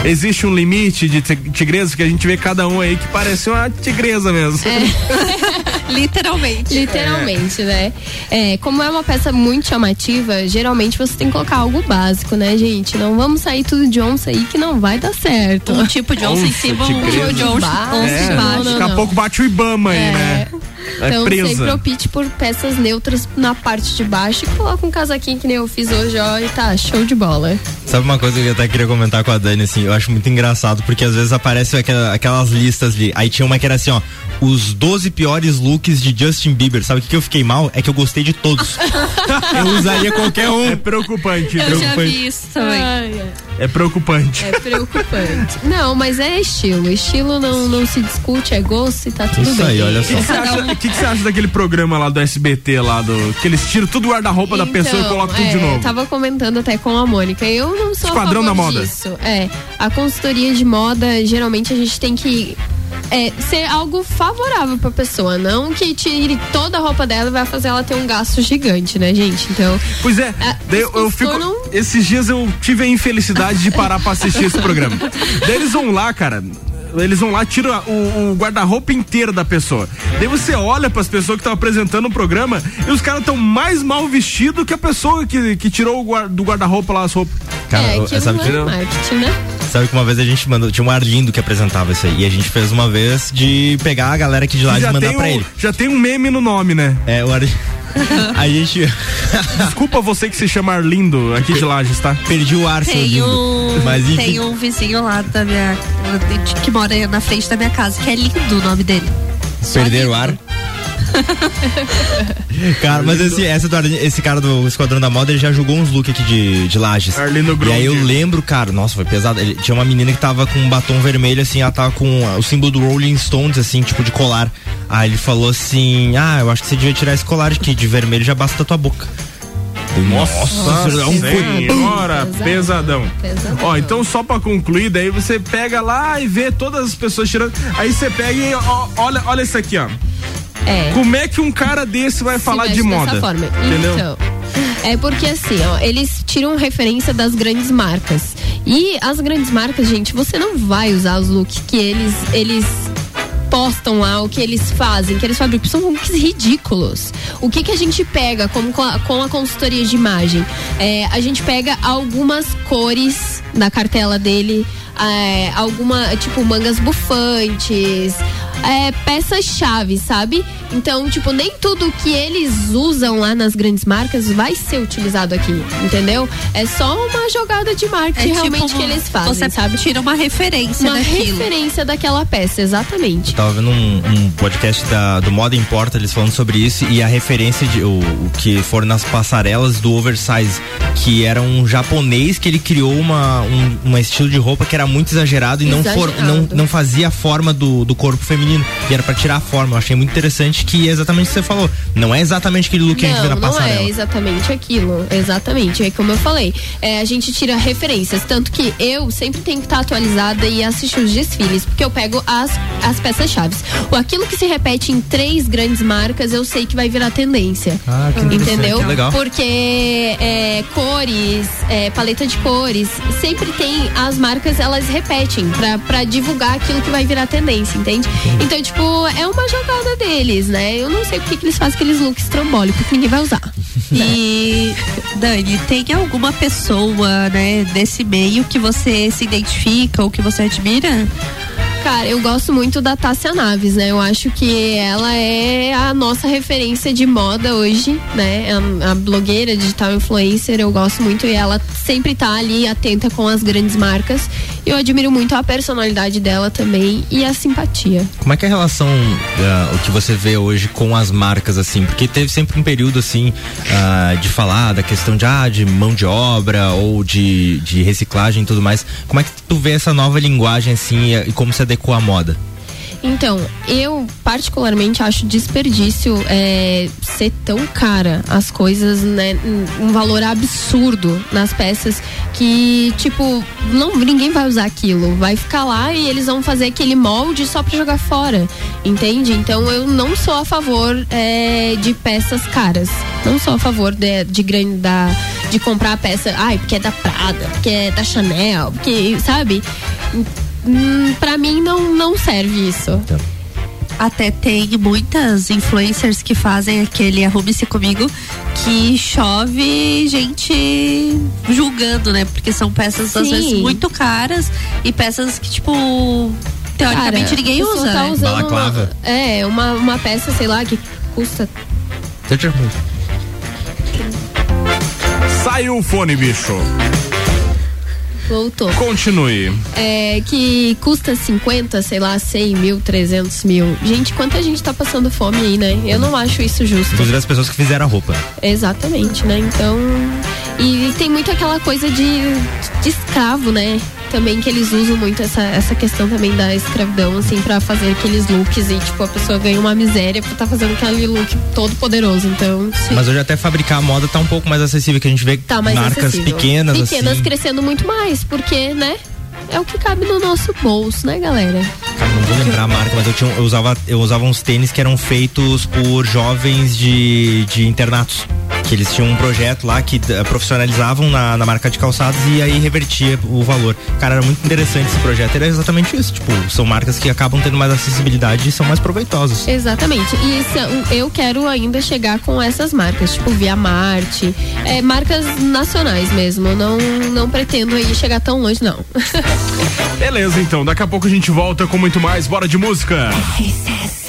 Existe um limite de ti- tigresa que a gente vê cada um aí que parece uma tigresa mesmo. [laughs] Literalmente. Literalmente, né? É, como é uma peça muito chamativa, geralmente você tem que colocar algo básico, né, gente? Não vamos sair tudo de onça aí que não vai dar certo. Um tipo de onça em cima, um tipo de onça, onça É, embaixo. daqui a pouco bate o Ibama aí, É. É Então sempre presa. opte por peças neutras na parte de baixo e coloca um casaquinho que nem eu fiz hoje, ó, e tá show de bola. Sabe uma coisa que eu até queria comentar com a Dani, assim, eu acho muito engraçado, porque às vezes aparecem aquela- aquelas listas ali. Aí tinha uma que era assim, ó, os 12 piores looks de Justin Bieber. Sabe o que, que eu fiquei mal? É que eu gostei de todos. [laughs] eu usaria qualquer um. É preocupante. Eu já preocupante. vi isso também. É preocupante. É preocupante. Não, mas é estilo. Estilo não, não se discute, é gosto e tá tudo Isso bem. aí, olha só. O que, que você acha, o que você acha daquele programa lá do SBT, lá do. Que eles tiram tudo o guarda-roupa da pessoa e Então, colocam tudo é, de novo? Eu tava comentando até com a Mônica. Eu não sou Esquadrão a favor da moda. disso. É, a consultoria de moda, geralmente a gente tem que é, ser algo favorável pra pessoa, não que tire toda a roupa dela e vai fazer ela ter um gasto gigante, né, gente? Então. Pois é, daí eu, eu fico. Esses dias eu tive a infelicidade de parar pra assistir esse programa. [laughs] Daí eles vão lá, cara. Eles vão lá, tiram o, o guarda-roupa inteiro da pessoa. Daí você olha pras pessoas que estão apresentando o programa e os caras estão mais mal vestidos que a pessoa que, que tirou o guar- do guarda-roupa lá as roupas. Cara, é, que- é marketing, né? Sabe que uma vez a gente mandou, tinha um Arlindo que apresentava isso aí, e a gente fez uma vez de pegar a galera aqui de lá e mandar pra um, ele. já tem um meme no nome, né? É, o Arlindo. [laughs] a gente. Desculpa você que se chama Arlindo aqui de Lages, tá? Perdi o ar, seu Tem lindo. um, Mas enfim. tem um vizinho lá da minha. que mora na frente da minha casa, que é lindo o nome dele. Perder o ar. [laughs] Cara, mas esse, essa do Arlindo- esse cara do Esquadrão da Moda, ele já jogou uns looks aqui de, de lajes. Arlindo E aí eu lembro, cara, nossa, foi pesado. Ele- tinha uma menina que tava com um batom vermelho, assim, ela tava com ah, o símbolo do Rolling Stones, assim, tipo de colar. Aí ele falou assim: Ah, eu acho que você devia tirar esse colar aqui, de vermelho já basta a tua boca. Nossa, é um senhora, Pesado. pesadão. Pesadão. Ó, então só pra concluir, daí você pega lá e vê todas as pessoas tirando. Aí você pega e ó, olha, olha isso aqui, ó. É. Como é que um cara desse vai falar Se de veste moda? Dessa forma. Entendeu? Então, é porque assim, ó, eles tiram referência das grandes marcas. E as grandes marcas, gente, você não vai usar os looks que eles eles postam lá, o que eles fazem, que eles fabricam, são looks ridículos. O que que a gente pega como com a, consultoria de imagem? É, a gente pega algumas cores da cartela dele, é, alguma, tipo, mangas bufantes, é, peças-chave, sabe? Então, tipo, nem tudo que eles usam lá nas grandes marcas vai ser utilizado aqui, entendeu? É só uma jogada de marketing É realmente tipo que eles fazem, você sabe? tira uma referência Uma daquilo. referência daquela peça, exatamente. Tava vendo um, um podcast da, do Moda Importa, eles falando sobre isso e a referência de o, o que foram nas passarelas do oversize, que era um japonês que ele criou uma, um uma estilo de roupa que era muito exagerado e não, for, não, Exagerado. não fazia a forma do, do corpo feminino. E era pra tirar a forma. Eu achei muito interessante que é exatamente o que você falou. Não é exatamente aquele look que a gente vê na Não, não passarela. é exatamente aquilo. Exatamente. É como eu falei. é, a gente tira referências. Tanto que eu sempre tenho que estar atualizada e assistir os desfiles. Porque eu pego as, as peças-chave. Aquilo que se repete em três grandes marcas, eu sei que vai virar tendência. Ah, que Entendeu? que legal. Porque é, cores, é, paleta de cores, sempre tem as marcas, elas repetem pra divulgar aquilo que vai virar tendência, entende? Então, tipo, é uma jogada deles, né? Eu não sei porque que eles fazem aqueles looks trambólicos que ninguém vai usar. [laughs] E Dani, tem alguma pessoa, né, desse meio que você se identifica ou que você admira? Cara, eu gosto muito da Tássia Naves, né? Eu acho que ela é a nossa referência de moda hoje, né? A, a blogueira, digital influencer, eu gosto muito e ela sempre tá ali atenta com as grandes marcas. Eu admiro muito a personalidade dela também e a simpatia. Como é que é a relação, ah, o que você vê hoje com as marcas, assim? Porque teve sempre um período, assim, ah, de falar da questão de, ah, de mão de obra ou de, de reciclagem e tudo mais. Como é que tu vê essa nova linguagem, assim, e, e como se adequou à moda? Então, eu particularmente acho desperdício é, ser tão cara as coisas, né? Um valor absurdo nas peças que, tipo, não, ninguém vai usar aquilo. Vai ficar lá e eles vão fazer aquele molde só pra jogar fora. Entende? Então eu não sou a favor é, de peças caras. Não sou a favor de, de, grande, da, de comprar a peça, ai, porque é da Prada, porque é da Chanel, porque, sabe? Hum, pra mim não, não serve isso. Até tem muitas influencers que fazem aquele arrume-se comigo que chove gente julgando, né? Porque são peças às Sim. vezes muito caras e peças que, tipo, teoricamente Cara, ninguém usa. tá né? Balaclava. Uma, é, uma, uma peça, sei lá, que custa. Saiu o fone, bicho. Voltou. Continue. É, que custa 50, sei lá, 100 mil, 300 mil. Gente, quanta gente tá passando fome aí, né? Eu não acho isso justo. Inclusive as pessoas que fizeram a roupa. Né? Exatamente, né? Então. E tem muito aquela coisa de, de escravo, né? também que eles usam muito essa, essa questão também da escravidão, assim, para fazer aqueles looks e, tipo, a pessoa ganha uma miséria por estar tá fazendo aquele look todo poderoso. Então. Sim. Mas hoje até fabricar a moda tá um pouco mais acessível, que a gente vê tá marcas acessível. pequenas. Assim. Pequenas assim. crescendo muito mais, porque, né? é o que cabe no nosso bolso, né, galera? Cara, não vou lembrar a marca, mas eu, tinha, eu, usava, eu usava uns tênis que eram feitos por jovens de, de internatos que eles tinham um projeto lá que eh, profissionalizavam na, na, marca de calçados e aí revertia o valor. Cara, era muito interessante esse projeto. Era exatamente isso. Tipo, são marcas que acabam tendo mais acessibilidade e são mais proveitosas. Exatamente. E eu quero ainda chegar com essas marcas, tipo Via Marte, é, marcas nacionais mesmo. Não, não pretendo aí chegar tão longe, não. [laughs] Beleza, então. Daqui a pouco a gente volta com muito mais. Bora de música. RCC.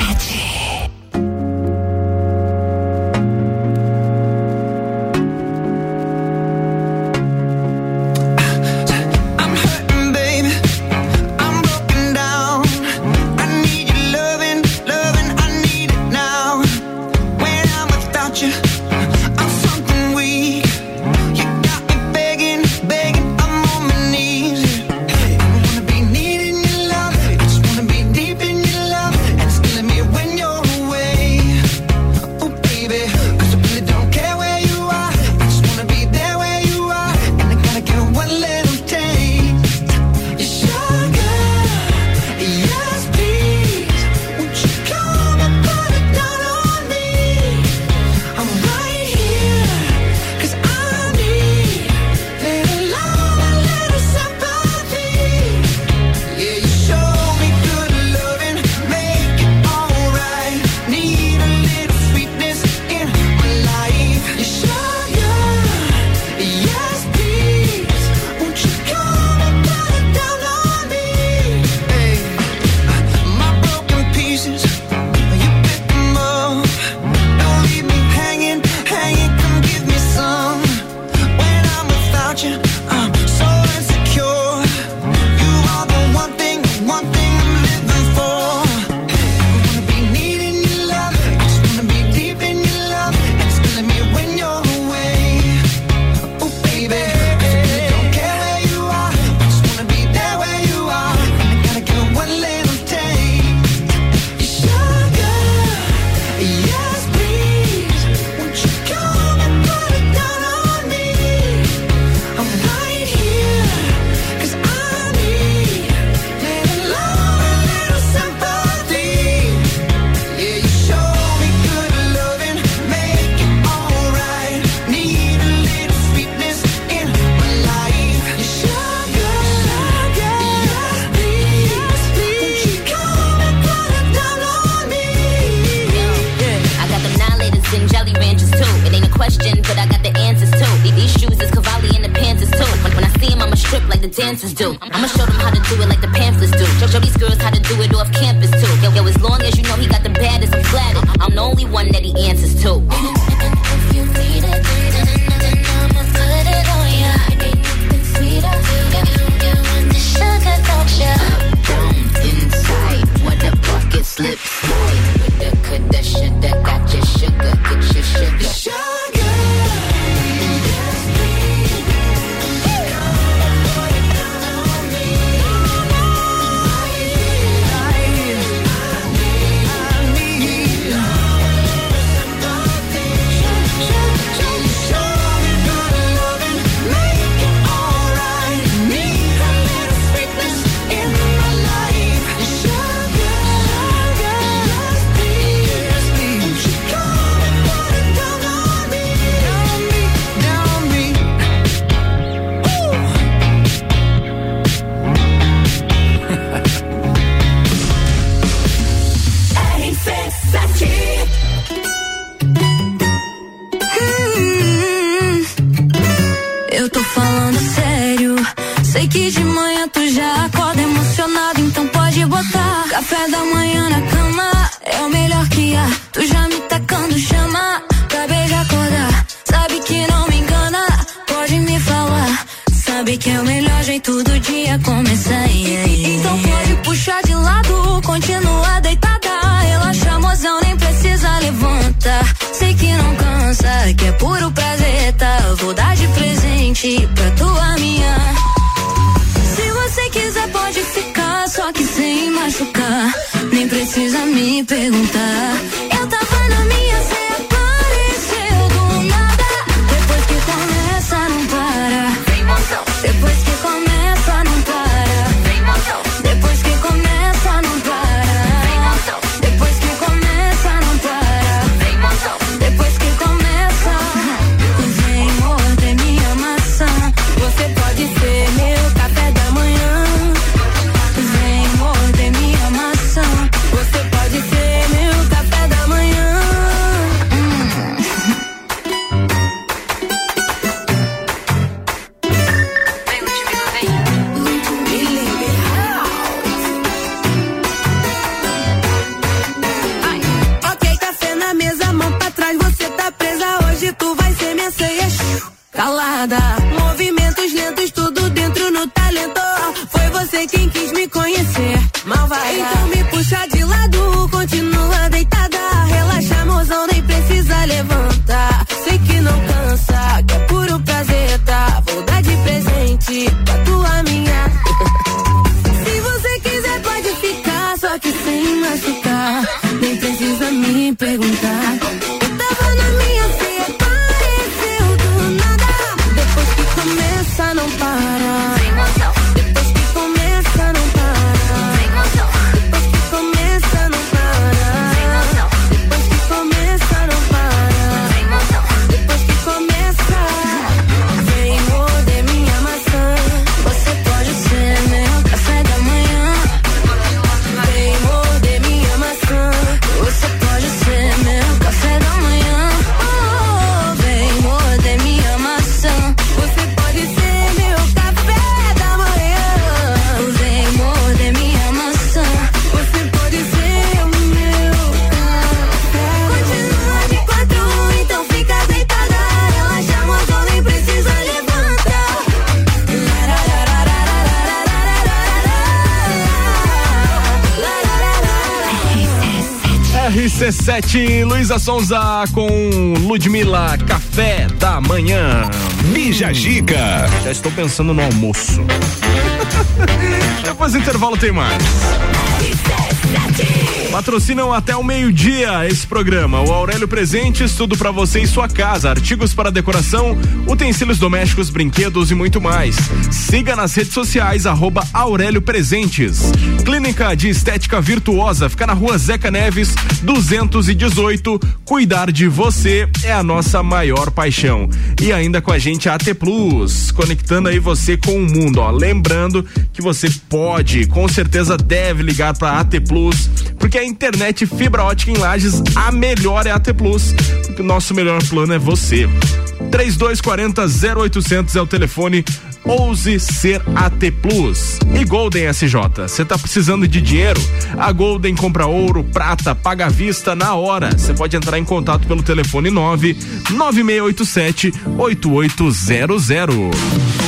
Tu já me tá tacando chama pra beijar acordar. Sabe que não me engana, pode me falar. Sabe que é o melhor jeito do dia começar. Yeah. Então pode puxar de lado, continua deitada. Relaxa, mozão, nem precisa levantar. Sei que não cansa, que é puro prazer, tá? Vou dar de presente pra tua minha. Se você quiser, pode ficar, só que sem machucar. Precisa me perguntar. Eu tava na minha, Sonza com Ludmilla, café da manhã. Bija Gica. Já estou pensando no almoço. [laughs] Depois do intervalo tem mais. Patrocinam até o meio-dia esse programa. O Aurélio Presentes, tudo pra você e sua casa. Artigos para decoração, utensílios domésticos, brinquedos e muito mais. Siga nas redes sociais, arroba Aurélio Presentes. Clínica de Estética Virtuosa, fica na rua Zeca Neves, 218. Cuidar de você é a nossa maior paixão. E ainda com a gente a AT Plus, conectando aí você com o mundo, ó. Lembrando que você pode, com certeza deve ligar pra AT Plus, porque a internet fibra ótica em Lages, a melhor é a AT Plus. O nosso melhor plano é você. 3240 0800 é o telefone. Ouse ser AT Plus. E Golden SJ. Você tá precisando de dinheiro? A Golden compra ouro, prata, paga à vista na hora. Você pode entrar em contato pelo telefone 9 9687 8800.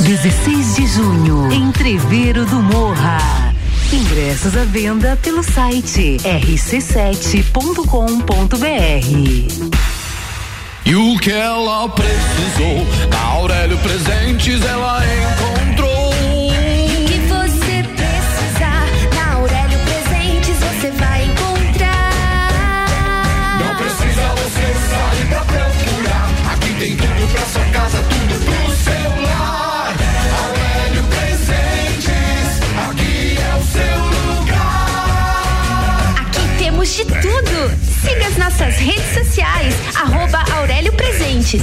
16 de junho, Entreveiro do Morra. Ingressos à venda pelo site rc7.com.br. E o que ela precisou, na Aurélio Presentes ela encontrou. Tem tudo pra sua casa, tudo pro seu lar. Aurélio Presentes, aqui é o seu lugar. Aqui temos de tudo. Siga as nossas redes sociais, arroba Aurélio Presentes.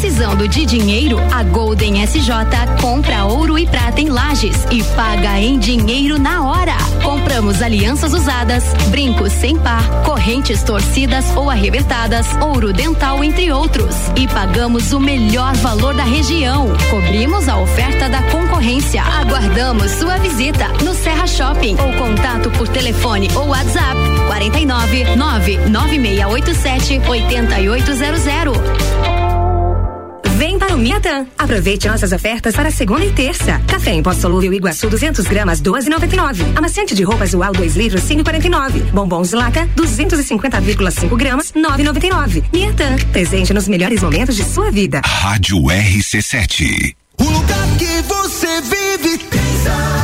Precisando de dinheiro? A Golden SJ compra ouro e prata em lajes e paga em dinheiro na hora. Compramos alianças usadas, brincos sem par, correntes torcidas ou arrebentadas, ouro dental, entre outros. E pagamos o melhor valor da região. Cobrimos a oferta da concorrência. Aguardamos sua visita no Serra Shopping ou contato por telefone ou WhatsApp 49 99687 8800. Vem para o Miatã. Aproveite nossas ofertas para segunda e terça. Café em pó solúvel Iguaçu 200 gramas 12,99. Amaciante de roupa Zual 2 litros 5,49. Bombons Laca 250,5 gramas 9,99. Miatã. Presente nos melhores momentos de sua vida. Rádio RC7. O lugar que você vive tem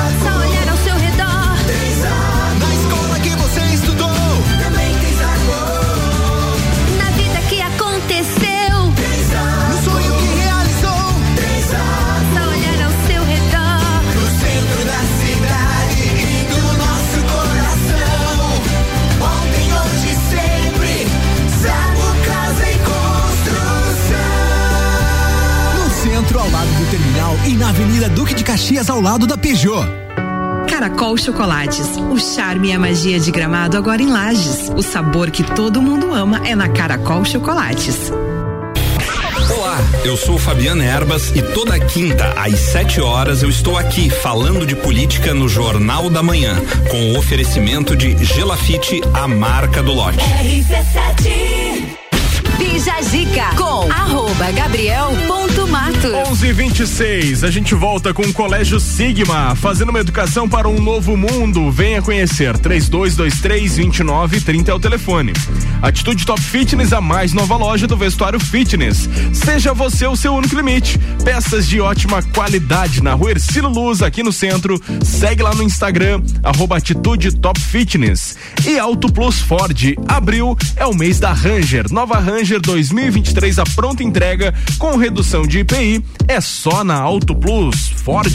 e na Avenida Duque de Caxias, ao lado da Peugeot. Caracol Chocolates, o charme e a magia de gramado agora em Lages. O sabor que todo mundo ama é na Caracol Chocolates. Olá, eu sou Fabiana Erbas e toda quinta às 7 horas eu estou aqui falando de política no Jornal da Manhã, com o oferecimento de Gelafite, a marca do lote. Bija com arroba gabriel.matos. 11 26 a gente volta com o Colégio Sigma, fazendo uma educação para um novo mundo. Venha conhecer. 3223 2930 é o telefone. Atitude Top Fitness, a mais nova loja do vestuário fitness. Seja você o seu único limite. Peças de ótima qualidade na rua Ercílio Luz, aqui no centro. Segue lá no Instagram, arroba Atitude Top Fitness. E Auto Plus Ford. Abril é o mês da Ranger. Nova Ranger 2023 a pronta entrega com redução de IPI é só na Auto Plus Ford.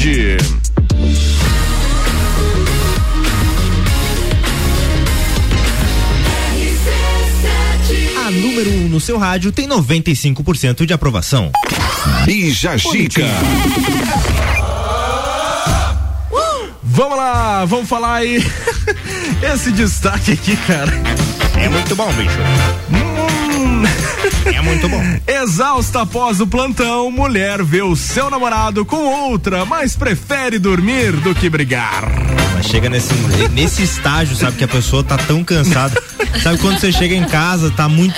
A número 1 um no seu rádio tem 95% de aprovação. Bija Gica. Vamos lá, vamos falar aí. [laughs] Esse destaque aqui, cara. É muito bom, bicho. Hum. É muito bom. Exausta após o plantão, mulher vê o seu namorado com outra, mas prefere dormir do que brigar. Mas chega nesse, nesse estágio, sabe, que a pessoa tá tão cansada. [laughs] sabe quando você chega em casa, tá muito.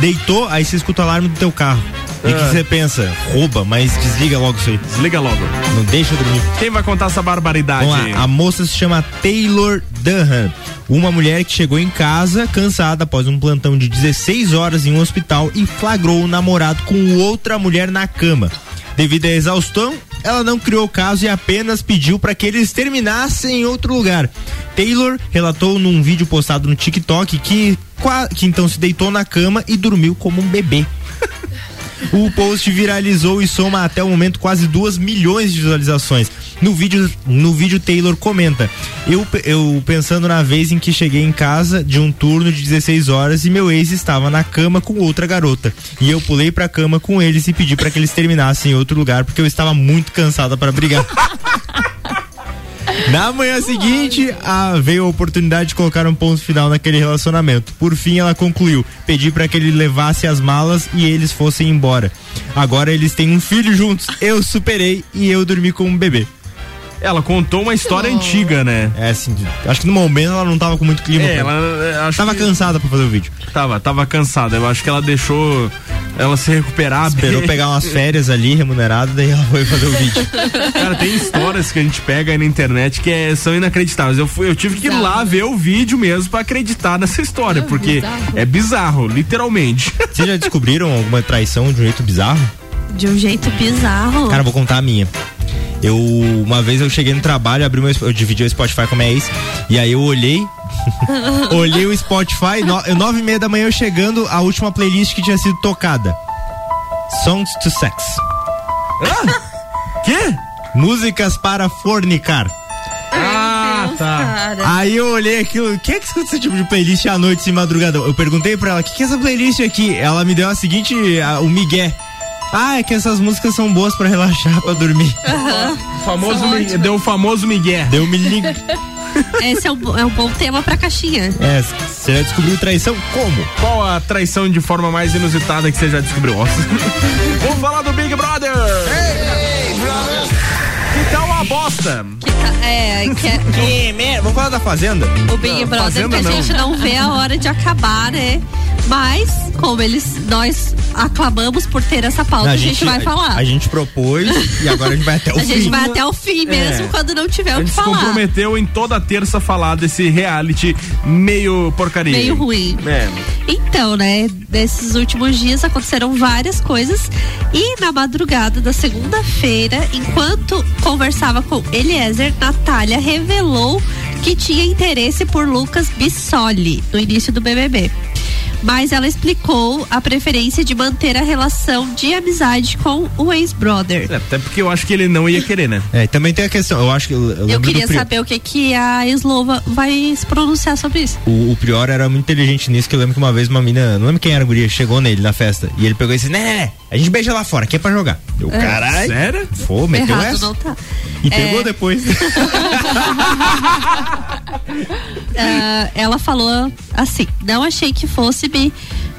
Deitou, aí você escuta o alarme do teu carro. E o que Ah. você pensa? Rouba, mas desliga logo isso aí. Desliga logo. Não deixa dormir. Quem vai contar essa barbaridade? Vamos lá, a moça se chama Taylor Dunham, uma mulher que chegou em casa cansada após um plantão de 16 horas em um hospital e flagrou o namorado com outra mulher na cama. Devido à exaustão, ela não criou caso e apenas pediu para que eles terminassem em outro lugar. Taylor relatou num vídeo postado no TikTok que, que então se deitou na cama e dormiu como um bebê. [laughs] O post viralizou e soma até o momento quase 2 milhões de visualizações. No vídeo, no vídeo Taylor comenta: eu, eu pensando na vez em que cheguei em casa de um turno de 16 horas e meu ex estava na cama com outra garota. E eu pulei pra cama com eles e pedi para que eles terminassem em outro lugar porque eu estava muito cansada para brigar. [laughs] Na manhã seguinte, a- veio a oportunidade de colocar um ponto final naquele relacionamento. Por fim, ela concluiu: pedi para que ele levasse as malas e eles fossem embora. Agora eles têm um filho juntos. Eu superei e eu dormi com um bebê. Ela contou uma história antiga, né? É assim, acho que no momento ela não tava com muito clima. É, pra- ela é, acho tava que- cansada pra fazer o vídeo. Tava, tava cansada. Eu acho que ela deixou ela se recuperar. Esperou bem. pegar umas férias ali remuneradas, daí ela foi fazer o vídeo. [laughs] Cara, tem histórias que a gente pega aí na internet que é- são inacreditáveis. Eu, fui, eu tive que ir lá ver o vídeo mesmo pra acreditar nessa história, porque é bizarro, literalmente. [laughs] Vocês já descobriram alguma traição de um jeito bizarro? De um jeito bizarro. Cara, eu vou contar a minha. Eu, uma vez eu cheguei no trabalho, abri meu, eu dividi o Spotify com a minha ex, e aí eu olhei, [laughs] olhei o Spotify, no, eu, nove e meia da manhã eu chegando, a última playlist que tinha sido tocada. Songs to Sex. Quê? Músicas para fornicar. Ah, tá. Aí eu olhei aquilo, quem é que escuta esse tipo de playlist à noite, em madrugadão? Eu perguntei pra ela, o que, que é essa playlist aqui? Ela me deu a seguinte, a- o migué. Ah, é que essas músicas são boas pra relaxar, pra dormir. Famoso mi- deu o famoso Miguel. Deu me liga. Esse é um, é um bom tema pra caixinha. É, você já descobriu traição? Como? Qual a traição de forma mais inusitada que você já descobriu? Nossa. [laughs] Vamos falar do Big Brother! Que tal uma bosta? É, que é, Que merda, vamos falar da Fazenda? o Big Não, Brother que a não. gente não vê a hora de acabar, né? Mas, como eles, nós aclamamos por ter essa pauta, a, gente, vai falar. A gente propôs e agora a gente vai até o [laughs] A fim. gente vai até o fim mesmo, É. quando não tiver A o que gente se falar. comprometeu em toda terça falar desse reality meio porcaria. Meio ruim. É. Então, né, nesses últimos dias aconteceram várias coisas e na madrugada da segunda-feira, enquanto conversava com Eliezer, Natália revelou que tinha interesse por Lucas Bissoli no início do BBB. Mas ela explicou a preferência de manter a relação de amizade com o ex-brother. É, Até porque eu acho que ele não ia querer, né? É, também tem a questão, eu acho que. Eu, Eu queria saber o que, que a Slova vai se pronunciar sobre isso. O, o Prior era muito inteligente nisso, que eu lembro que uma vez uma mina, não lembro quem era a guria, chegou nele na festa. E ele pegou e disse: Né, né, né, a gente beija lá fora, aqui é pra jogar. Eu, É. caralho. Sério? Pô, meteu Errado essa. não tá. E É. pegou depois. [laughs] Ah, ela falou assim: não achei que fosse me,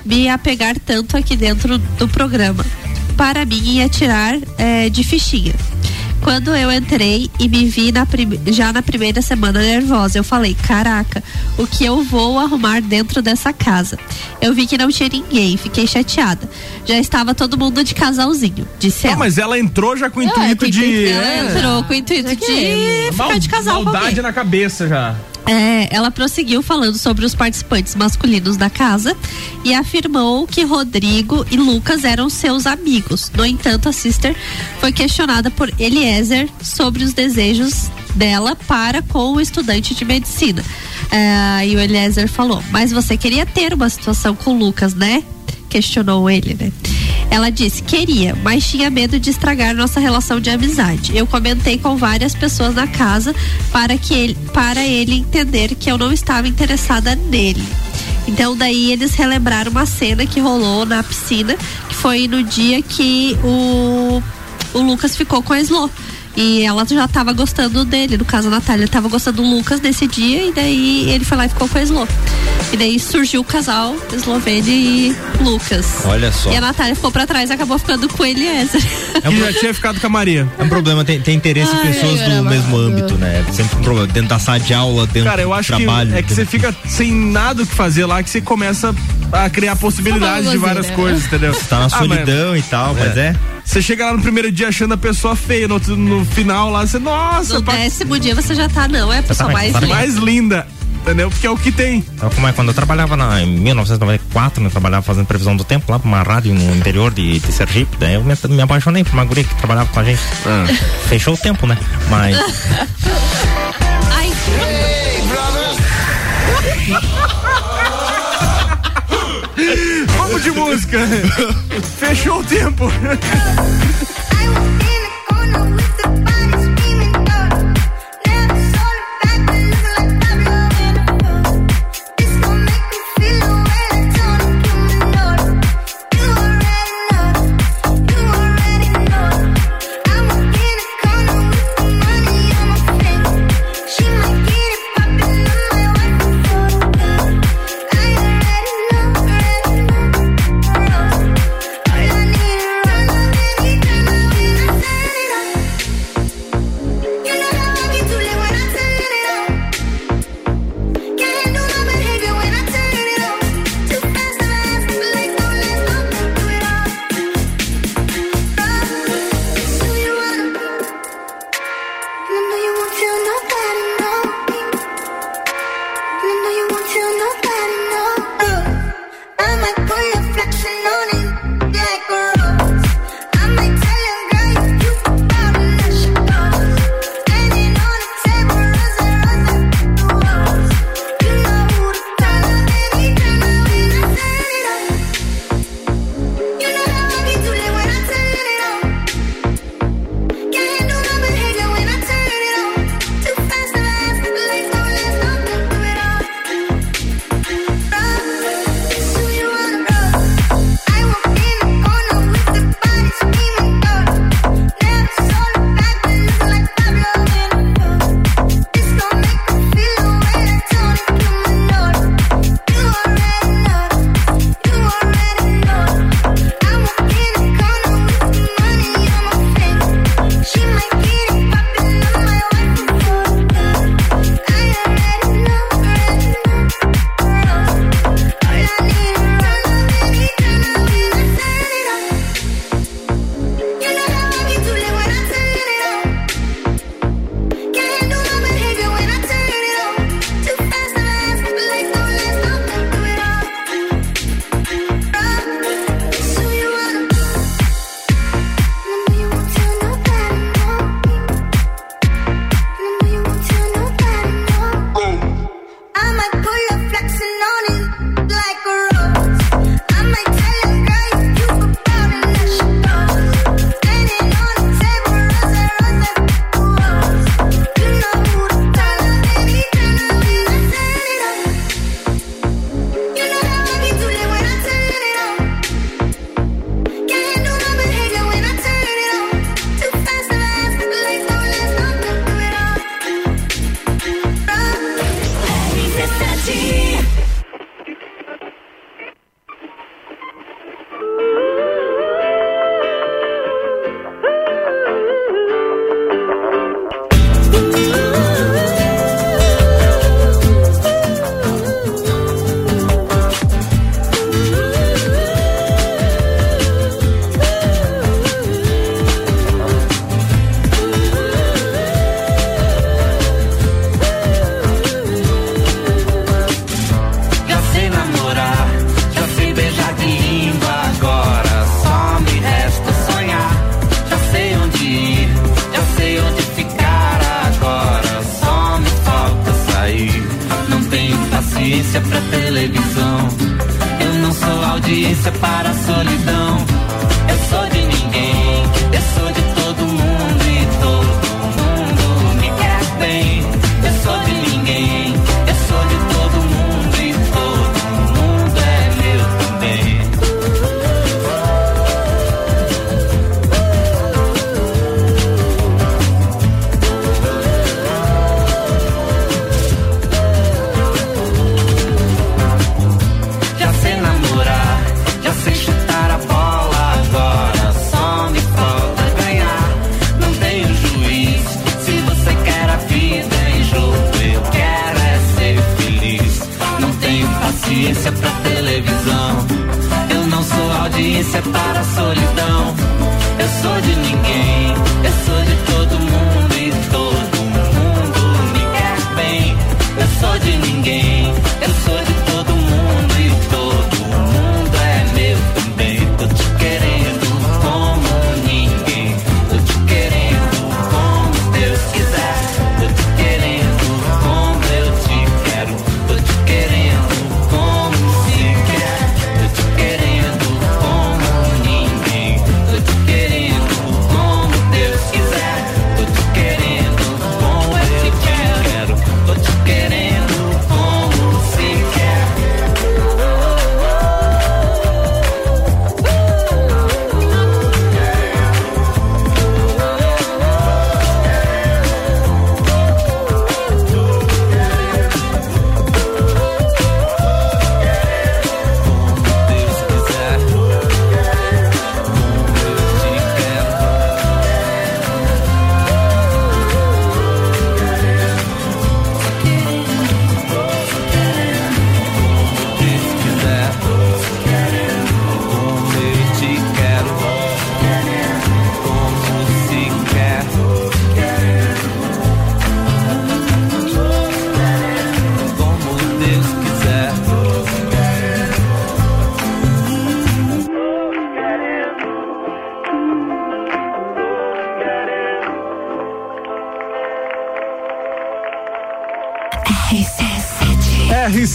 me apegar tanto aqui dentro do programa. Para mim, ia tirar eh, de fichinha. Quando eu entrei e me vi na prime- já na primeira semana nervosa, eu falei: caraca, o que eu vou arrumar dentro dessa casa? Eu vi que não tinha ninguém, fiquei chateada. Já estava todo mundo de casalzinho, disse Ah, ela. mas ela entrou já com o É, intuito com de. ela entrou com o intuito de ficar de casal com Maldade na cabeça já. É, ela prosseguiu falando sobre os participantes masculinos da casa e afirmou que Rodrigo e Lucas eram seus amigos. No entanto, a Sister foi questionada por Eliezer sobre os desejos dela para com o estudante de medicina. É, e o Eliezer falou: Mas você queria ter uma situação com o Lucas, né? Questionou ele, né? Ela disse: queria, mas tinha medo de estragar nossa relação de amizade. Eu comentei com várias pessoas na casa para que ele, para ele entender que eu não estava interessada nele. Então daí eles relembraram uma cena que rolou na piscina, que foi no dia que o, o Lucas ficou com a Slo. E ela já tava gostando dele, no caso a Natália tava gostando do Lucas nesse dia, e daí ele foi lá e ficou com a Slo. E daí surgiu o casal Eslovênia e Lucas. Olha só. E a Natália ficou pra trás e acabou ficando com ele Eliezer. Que já tinha ficado com a Maria. É um problema, tem, tem interesse em Ai, pessoas do gravado. mesmo âmbito, né? Sempre um problema. Dentro da sala de aula, dentro Cara, eu acho do trabalho. que é que você fica sem nada o que fazer lá que você começa a criar possibilidades de várias né? coisas, entendeu? Tá na Ah, mas- solidão e tal, mas é. Você chega lá no primeiro dia achando a pessoa feia, no, outro- no final lá você, nossa, No pa- décimo dia você já tá, não, é a pessoa tá mais mais- linda. mais linda, entendeu? Porque é o que tem. Como é? Quando eu trabalhava na, em 1994, né, eu trabalhava fazendo previsão do tempo lá pra uma rádio no interior de, de Sergipe, daí eu me, me apaixonei por uma guria que trabalhava com a gente. Ah. Fechou o tempo, né? Mas [laughs] Ai, [laughs] De música. [laughs] Fechou o tempo.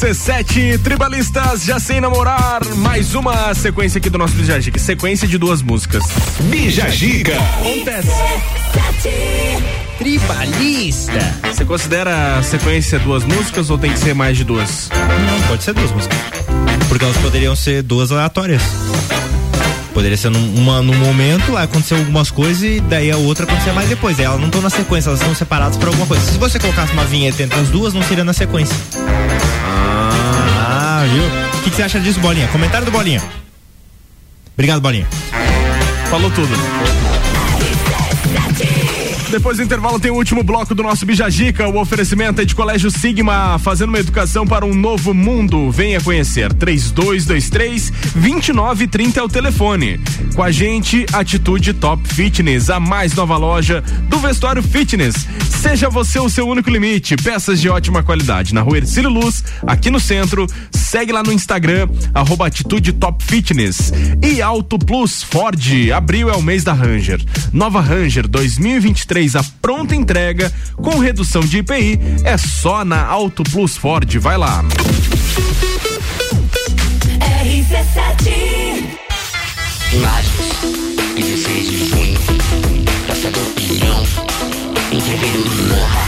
RC7 Tribalistas já sem namorar. Mais uma sequência aqui do nosso Bijagica. Sequência de duas músicas. Bijagica. Acontece. Tribalista. Você considera a sequência duas músicas ou tem que ser mais de duas? Não, pode ser duas músicas. Porque elas poderiam ser duas aleatórias. Poderia ser num, uma num momento, aí aconteceu algumas coisas e daí a outra acontecia mais depois. Daí elas não estão na sequência, elas estão separadas por alguma coisa. Se você colocasse uma vinheta entre as duas, não seria na sequência. Viu? O que, que você acha disso, Bolinha? Comentário do Bolinha. Obrigado, Bolinha. Falou tudo. Depois do intervalo tem o último bloco do nosso Bijagica. O oferecimento é de Colégio Sigma, fazendo uma educação para um novo mundo. Venha conhecer. 3223 2930 é o telefone. Com a gente, Atitude Top Fitness, a mais nova loja do vestuário fitness. Seja você o seu único limite. Peças de ótima qualidade. Na rua Ercílio Luz, aqui no centro. Segue lá no Instagram, arroba Atitude Top Fitness. E Auto Plus Ford. Abril é o mês da Ranger. Nova Ranger 2023 a pronta entrega com redução de IPI é só na Auto Plus Ford. Vai lá. RC7 Imagens, 16 de junho, Praça do Pinhão, entreveiro do Morra,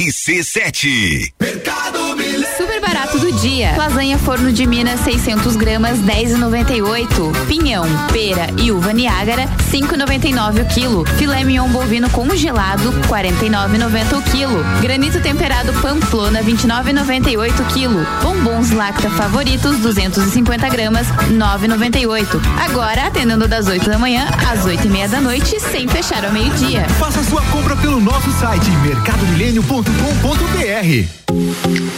RC7. Barato do dia. Lasanha Forno de Minas 600 gramas 10,98. Pinhão, pera e uva Niágara 5,99 o quilo. Filé mignon bovino congelado 49,90 o quilo. Granito temperado Pamplona 29,98 o quilo. Bombons Lacta favoritos 250 gramas 9,98. Agora atendendo das 8 da manhã às 8 e meia da noite sem fechar ao meio dia. Faça sua compra pelo nosso site mercadomilênio.com.br.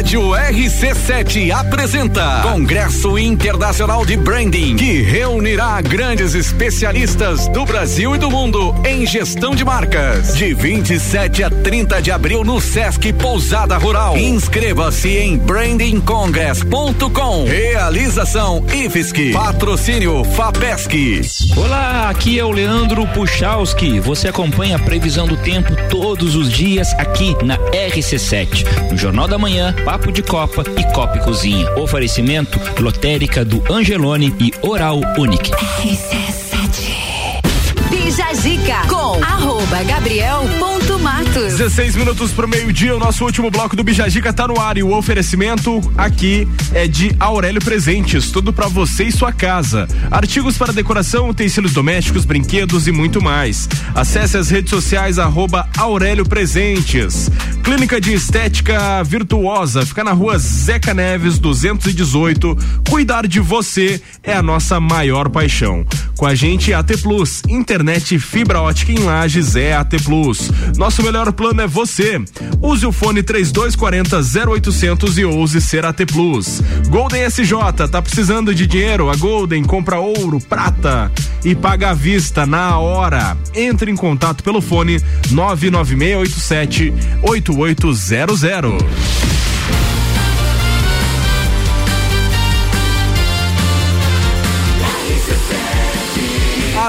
Rádio RC7 apresenta Congresso Internacional de Branding, que reunirá grandes especialistas do Brasil e do mundo em gestão de marcas. De 27 a 30 de abril no Sesc Pousada Rural. Inscreva-se em brandingcongress.com. Realização IFSC. Patrocínio FAPESC. Olá, aqui é o Leandro Puchalski. Você acompanha a previsão do tempo todos os dias aqui na RC7, no Jornal da Manhã, Papo de Copa e Copa e Cozinha. Oferecimento lotérica do Angelone e Oral Unique. Bija Zica com arroba Gabriel ponto Matos. 16 minutos pro meio-dia, o nosso último bloco do Bijagica tá no ar e o oferecimento aqui é de Aurélio Presentes, tudo pra você e sua casa. Artigos para decoração, utensílios domésticos, brinquedos e muito mais. Acesse as redes sociais arroba Aurélio Presentes. Clínica de Estética Virtuosa, fica na rua Zeca Neves 218. Cuidar de você é a nossa maior paixão. Com a gente AT Plus, internet fibra ótica em Lages é AT Plus. Nosso melhor plano é você. Use o fone 3240 0800 e ouse ser AT Plus. Golden SJ, tá precisando de dinheiro? A Golden compra ouro, prata e paga à vista na hora. Entre em contato pelo fone 99687 8800.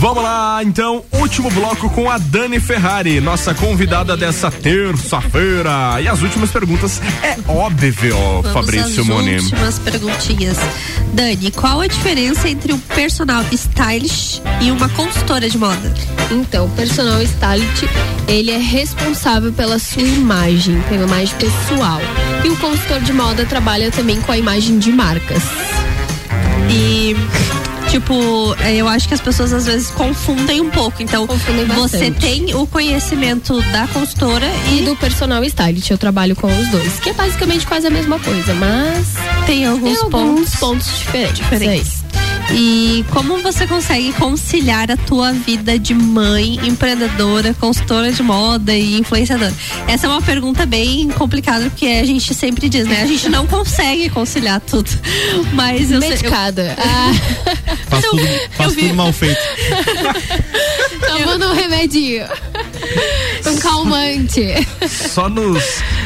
Vamos lá, então, último bloco com a Dani Ferrari, nossa convidada dessa terça-feira. E as últimas perguntas é óbvio, Vamos Fabrício Moni. últimas perguntinhas. Dani, qual a diferença entre um personal stylist e uma consultora de moda? Então, o personal stylist, ele é responsável pela sua imagem, pela imagem pessoal. E o consultor de moda trabalha também com a imagem de marcas. E tipo, é, eu acho que as pessoas às vezes confundem um pouco. Então, você tem o conhecimento da consultora E do personal stylist, eu trabalho com os dois, que é basicamente quase a mesma coisa, mas tem alguns, alguns pontos, diferentes. diferentes. E como você consegue conciliar a tua vida de mãe, empreendedora, consultora de moda e influenciadora? Essa é uma pergunta bem complicada, porque a gente sempre diz, né? A gente não consegue conciliar tudo. Mas eu sei- Medicada. Eu, Faz tudo, faz tudo mal feito. Tomando um remedinho. Um calmante. Só nos,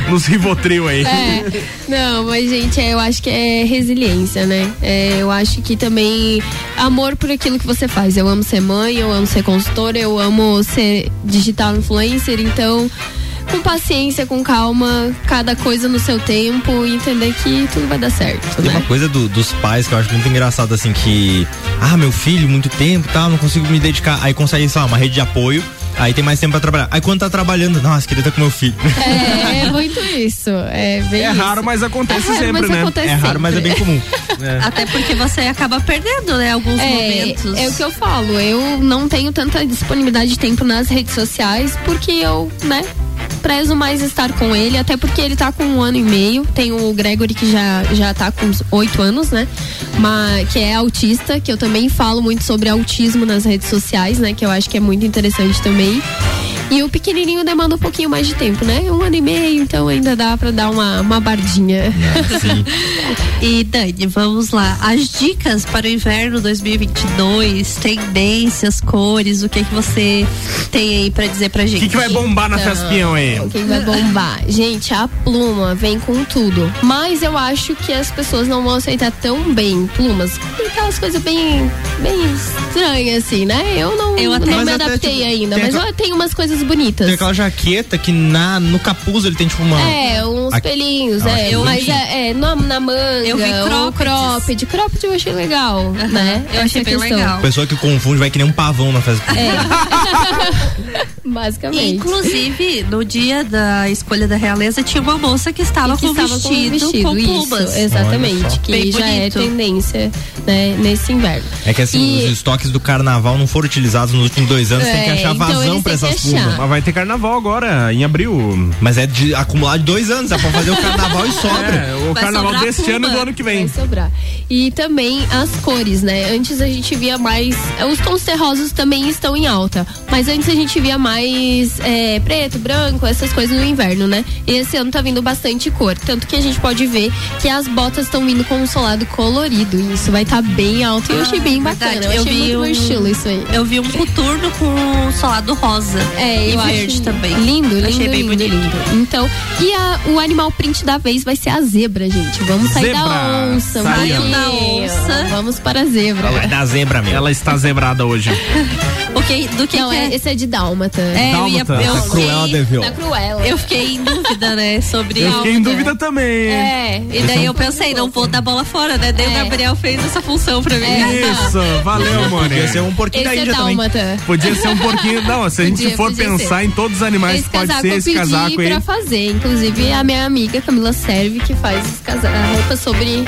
nos Rivotril aí. É, não, mas gente, é, eu acho que é resiliência, né? É, eu acho que também amor por aquilo que você faz. Eu amo ser mãe, eu amo ser consultora, eu amo ser digital influencer, então com paciência, com calma, cada coisa no seu tempo e entender que tudo vai dar certo. Tem uma coisa do- dos pais que eu acho muito engraçado, assim, que. Ah, meu filho, muito tempo tal, não consigo me dedicar. Aí consegue, sei lá, uma rede de apoio. Aí tem mais tempo pra trabalhar. Aí quando tá trabalhando, nossa, queria estar com meu filho. É, é muito [laughs] isso. É, bem É isso. raro, mas acontece É raro, sempre, mas né? acontece É raro, mas é bem sempre. comum. [laughs] Até porque você acaba perdendo, né? Alguns É, momentos. é o que eu falo, eu não tenho tanta disponibilidade de tempo nas redes sociais porque eu, né, prezo mais estar com ele, até porque ele tá com um ano e meio. Tem o Gregory que já, já tá com uns oito anos, né? Mas, que é autista, que eu também falo muito sobre autismo nas redes sociais, né? Que eu acho que é muito interessante também. Me. E o pequenininho demanda um pouquinho mais de tempo, né? Um ano e meio, então ainda dá pra dar uma, uma bardinha. [laughs] E Dani, vamos lá. As dicas para o inverno 2022, tendências, cores, o que que você tem aí pra dizer pra gente? O que, que vai bombar na Então, Fespinhão aí? O que vai bombar? Gente, a pluma vem com tudo. Mas eu acho que as pessoas não vão aceitar tão bem plumas. Tem aquelas coisas bem, bem estranhas, assim, né? Eu não, Eu até- não me até, adaptei tipo, ainda. Mas eu tenho umas coisas bonitas. Tem aquela jaqueta que na, no capuz ele tem tipo uma. É, uns Aqui- pelinhos, Ah, é. eu mas vi. é, é, na, na manga. Eu vi ou cropped. Cropped eu achei legal, né? eu achei Essa bem questão. legal. Pessoa que confunde vai que nem um pavão na festa. É. [laughs] Basicamente. Inclusive, no dia da escolha da realeza, tinha uma moça que estava, que com, estava com vestido, vestido, com isso, plumas. exatamente, que Bem já é bonito. tendência né, nesse inverno. É que assim, E- os estoques do carnaval não foram utilizados nos últimos dois anos, tem que É, achar então vazão pra essas plumas. Mas vai ter carnaval agora, em abril. Mas é de acumular de dois anos, é pra fazer o carnaval e [laughs] sobra. É, o Vai carnaval deste ano e do ano que vem. Vai sobrar. E também as cores, né? Antes a gente via mais. Os tons terrosos também estão em alta. Mas antes a gente via mais é, preto, branco, essas coisas no inverno, né? E esse ano tá vindo bastante cor. Tanto que a gente pode ver que as botas estão vindo com um solado colorido. E isso vai estar bem alto. E eu achei bem bacana. Verdade, Eu eu achei vi muito um- estilo isso aí. Eu vi um coturno com solado rosa É, e eu verde também. Lindo, lindo, Achei bem lindo, bonito. lindo. Então, e a- o animal print da vez vai ser a zebra, gente. Vamos sair da Zebra. onça. um Saiu da onça. Vamos para a zebra. Vai dar zebra mesmo. Ela está zebrada hoje. [laughs] O que, do que Não, que é, é? esse é de dálmata. É, eu, ia, Dálmata. eu, Tá Cruella fiquei, de Vil. Da Cruella. eu fiquei em dúvida, né, sobre Eu fiquei em dúvida também. É. E daí eu pensei, não vou dar bola fora, né? Daí o É. Gabriel fez essa função pra mim. Isso, valeu, mano. Podia ser um porquinho da Esse é Índia também. dálmata. Podia ser um porquinho. Não, se a gente Podia, for podia pensar ser. em todos os animais, Esse pode casaco ser eu esse casaco aí. pra fazer. Inclusive, a minha amiga Camila Serve, que faz esse casa- a roupa sobre.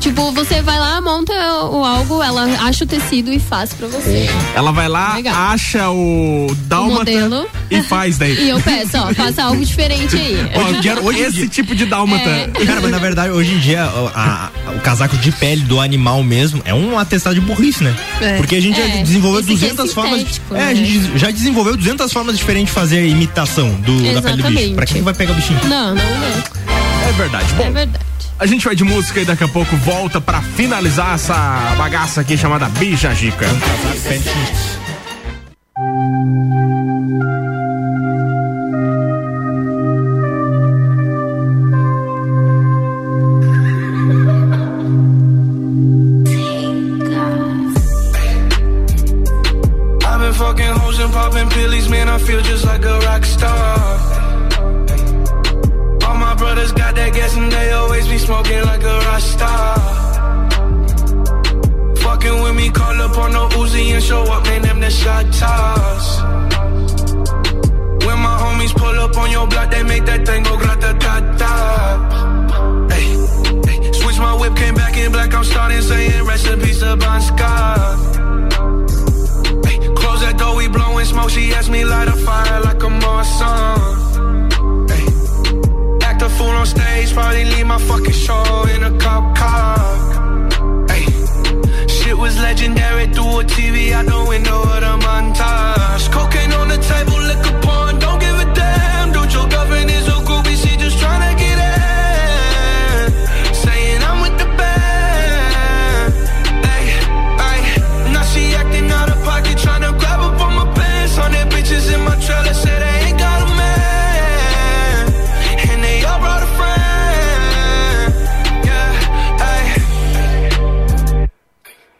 Tipo, você vai lá, monta o algo, ela acha o tecido e faz pra você. Ela vai lá, Legal. acha o dálmata modelo. e faz daí. [laughs] E eu peço, ó, faça algo diferente aí. Ó, eu quero Hoje em esse tipo de dálmata. É. Cara, mas na verdade, hoje em dia, o- a- a- o casaco de pele do animal mesmo é um atestado de burrice, né? É. Porque a gente É, já desenvolveu esse aqui é 200 formas. sintético, É, né? a gente já desenvolveu 200 formas diferentes de fazer imitação do, da pele do bicho. Pra quem vai pegar o bichinho? Não, não, não. É verdade. Bom, É verdade. a gente vai de música e daqui a pouco volta pra finalizar essa bagaça aqui chamada Bija Gica. I've been fucking hoes and popping pillies, man. I feel just like a rock star. They always be smoking like a rock star. Fucking with me, call up on no Uzi and show up, man. Them the shot. When my homies pull up on your block, they make that thing go grata ta ta. Hey, hey. Switch my whip, came back in black. I'm starting saying recipes of Scott. Hey, close that door, we blowing smoke. She asked me light a fire like a Marsan. A fool on stage, probably leave my fucking show in a cop car. Hey, shit was legendary through a TV out the window of the montage. Cocaine on the table, liquor porn,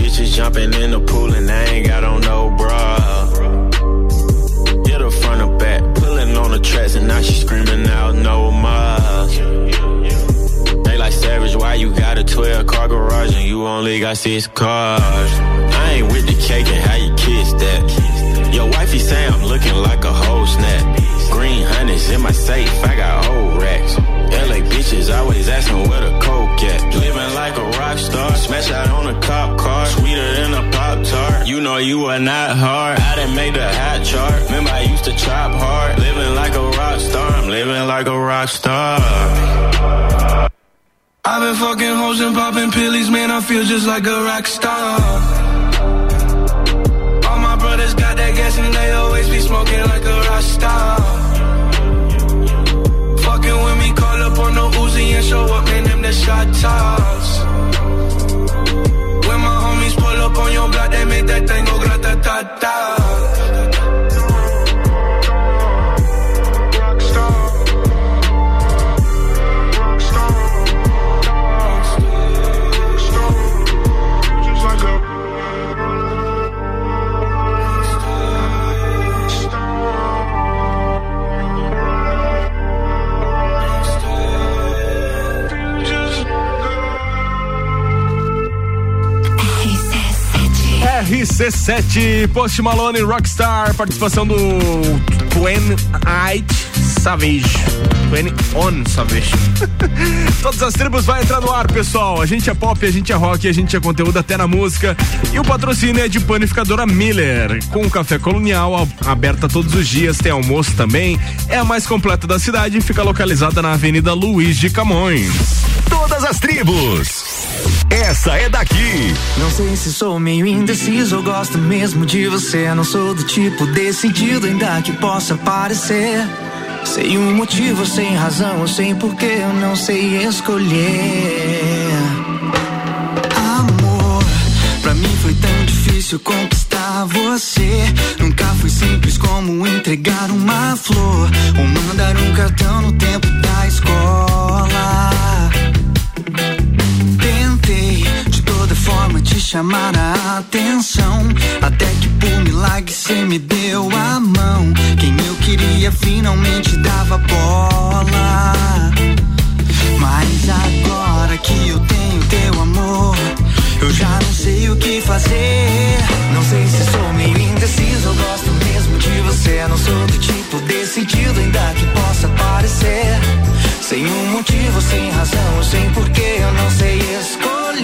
Bitches, jumping in the pool, and I ain't got on no bra. Hit her front or back, pulling on the tracks, and now she screaming out no more. They like savage, why you got a 12 car garage and you only got six cars? I ain't with the cake and how you kiss that. Your wifey say I'm looking like a whole snap. Green honey's in my safe, I got old racks. LA bitches always asking where the coke at. Living like a rock star, smash out on a cop car, You know you are not hard. I done made the hot chart. Remember I used to chop hard. Living like a rock star, I'm living like a rock star. I've been fucking hoes and popping pillies, man, I feel just like a rock star. All my brothers got that gas and they always be smoking like a rock star. Fucking with me, call up on the Uzi and show up, man, them the shot toss. On your block, they make that thing go grata ta ta. RC7, Post Malone Rockstar, participação do Twen Eight Savage. Twen On Savage. [laughs] Todas as tribos vai entrar no ar, pessoal. A gente é pop, a gente é rock, a gente é conteúdo até na música. E o patrocínio é de panificadora Miller, com café colonial, aberta todos os dias, tem almoço também. É a mais completa da cidade e fica localizada na Avenida Luiz de Camões. Todas as tribos. Essa é daqui. Não sei se sou meio indeciso ou gosto mesmo de você. Não sou do tipo decidido, ainda que possa parecer. Sei um motivo, sem razão, sem porquê, eu não sei escolher. Amor, pra mim foi tão difícil conquistar você. Nunca foi simples como entregar uma flor ou mandar um cartão no tempo da escola. Tentei de toda forma te chamar a atenção. Até que por milagre cê me deu a mão. Quem eu queria finalmente dava bola. Mas agora que eu tenho teu amor, eu já não sei o que fazer. Não sei se sou meio indeciso, eu gosto mesmo de você. Não sou do tipo decidido, ainda que possa parecer. Sem um motivo, sem razão, sem porquê, eu não sei escolher.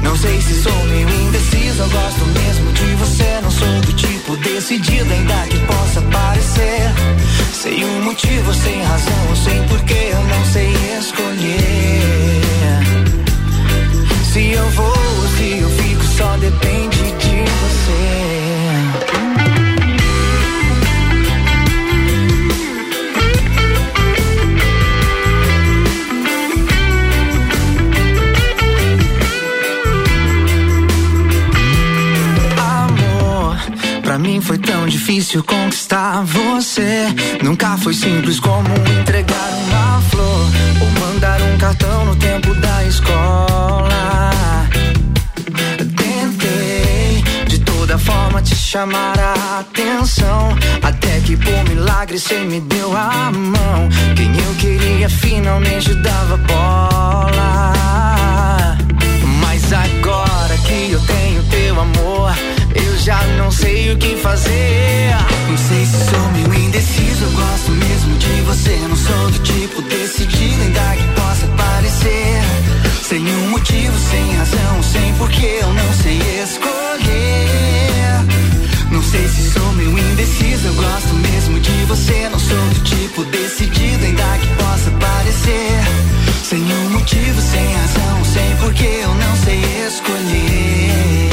Não sei se sou meio indeciso, eu gosto mesmo de você. Não sou do tipo decidido, ainda que possa parecer. Sem um motivo, sem razão, sem porquê, eu não sei difícil conquistar você. Nunca foi simples como entregar uma flor ou mandar um cartão no tempo da escola. Tentei de toda forma te chamar a atenção. Até que por milagre cê me deu a mão. Quem eu queria finalmente dava bola. Mas agora que eu tenho teu amor, já não sei o que fazer. Não sei se sou meio indeciso, eu gosto mesmo de você. Não sou do tipo decidido, ainda que possa parecer. Sem um motivo, sem razão, sem porquê, eu não sei escolher. Não sei se sou meio indeciso, eu gosto mesmo de você. Não sou do tipo decidido, ainda que possa parecer. Sem um motivo, sem razão, sem porquê, eu não sei escolher.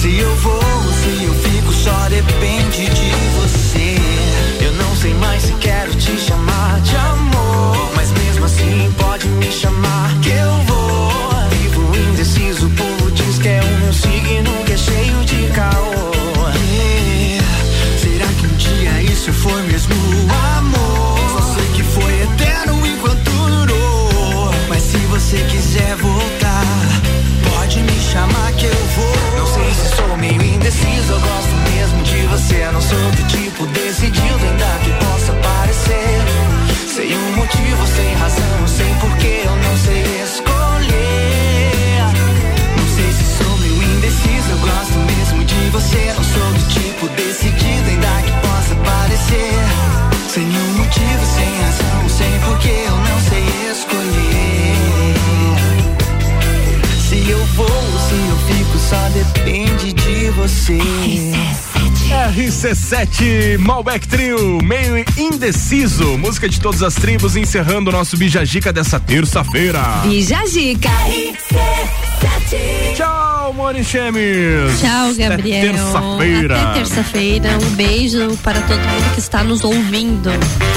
Se eu vou, se eu fico, só depende de você. Eu não sei mais se quero te chamar de amor. Mas mesmo assim, pode me chamar que eu vou. Vivo indeciso, o povo diz que é o meu signo que é cheio de caô. É, será que um dia isso foi mesmo amor? Só sei que foi eterno enquanto durou. Mas se você quiser voltar, pode me chamar que eu vou. você é não sou do tipo decidido, ainda que possa parecer. Sem um motivo, sem razão, sem porquê, eu não sei escolher. Não sei se sou meio indeciso, eu gosto mesmo de você. Não sou do tipo decidido, ainda que possa parecer. Sem um motivo, sem razão, sem porquê, eu não sei escolher. Se eu vou, se eu fico, só depende de você. RC7 Malbec Trio, meio indeciso. Música de todas as tribos, encerrando o nosso Bijagica dessa terça-feira. Bija Zica. Tchau, Moni Chemes. Tchau, Gabriel. terça-feira. Até terça-feira. Um beijo para todo mundo que está nos ouvindo.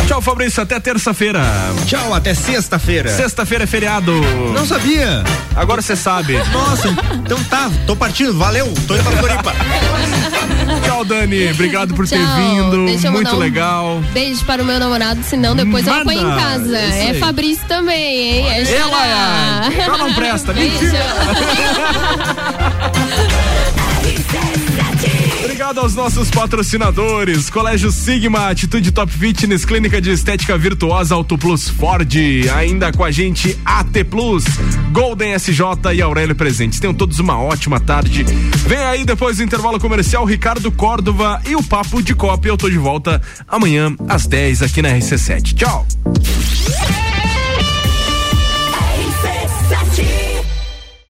Tchau, Fabrício. Até terça-feira. Tchau, até sexta-feira. Sexta-feira é feriado. Não sabia. Agora você sabe. Nossa, então tá, tô partindo, valeu, tô indo pra Floripa. [laughs] Tchau, Dani. Obrigado por ter Tchau. vindo. Deixa eu Muito um legal. Beijo para o meu namorado, senão depois eu Manda. apanho em casa. É. Fabrício também, hein? É Ela é. Ela não presta. Mentira. [laughs] Obrigado aos nossos patrocinadores: Colégio Sigma, Atitude Top Fitness, Clínica de Estética Virtuosa Auto Plus Ford. Ainda com a gente AT Plus, Golden SJ e Aurélio Presentes. Tenham todos uma ótima tarde. Vem aí depois do intervalo comercial, Ricardo Córdova e o Papo de Copa. Eu tô de volta amanhã às 10 aqui na RC7. Tchau.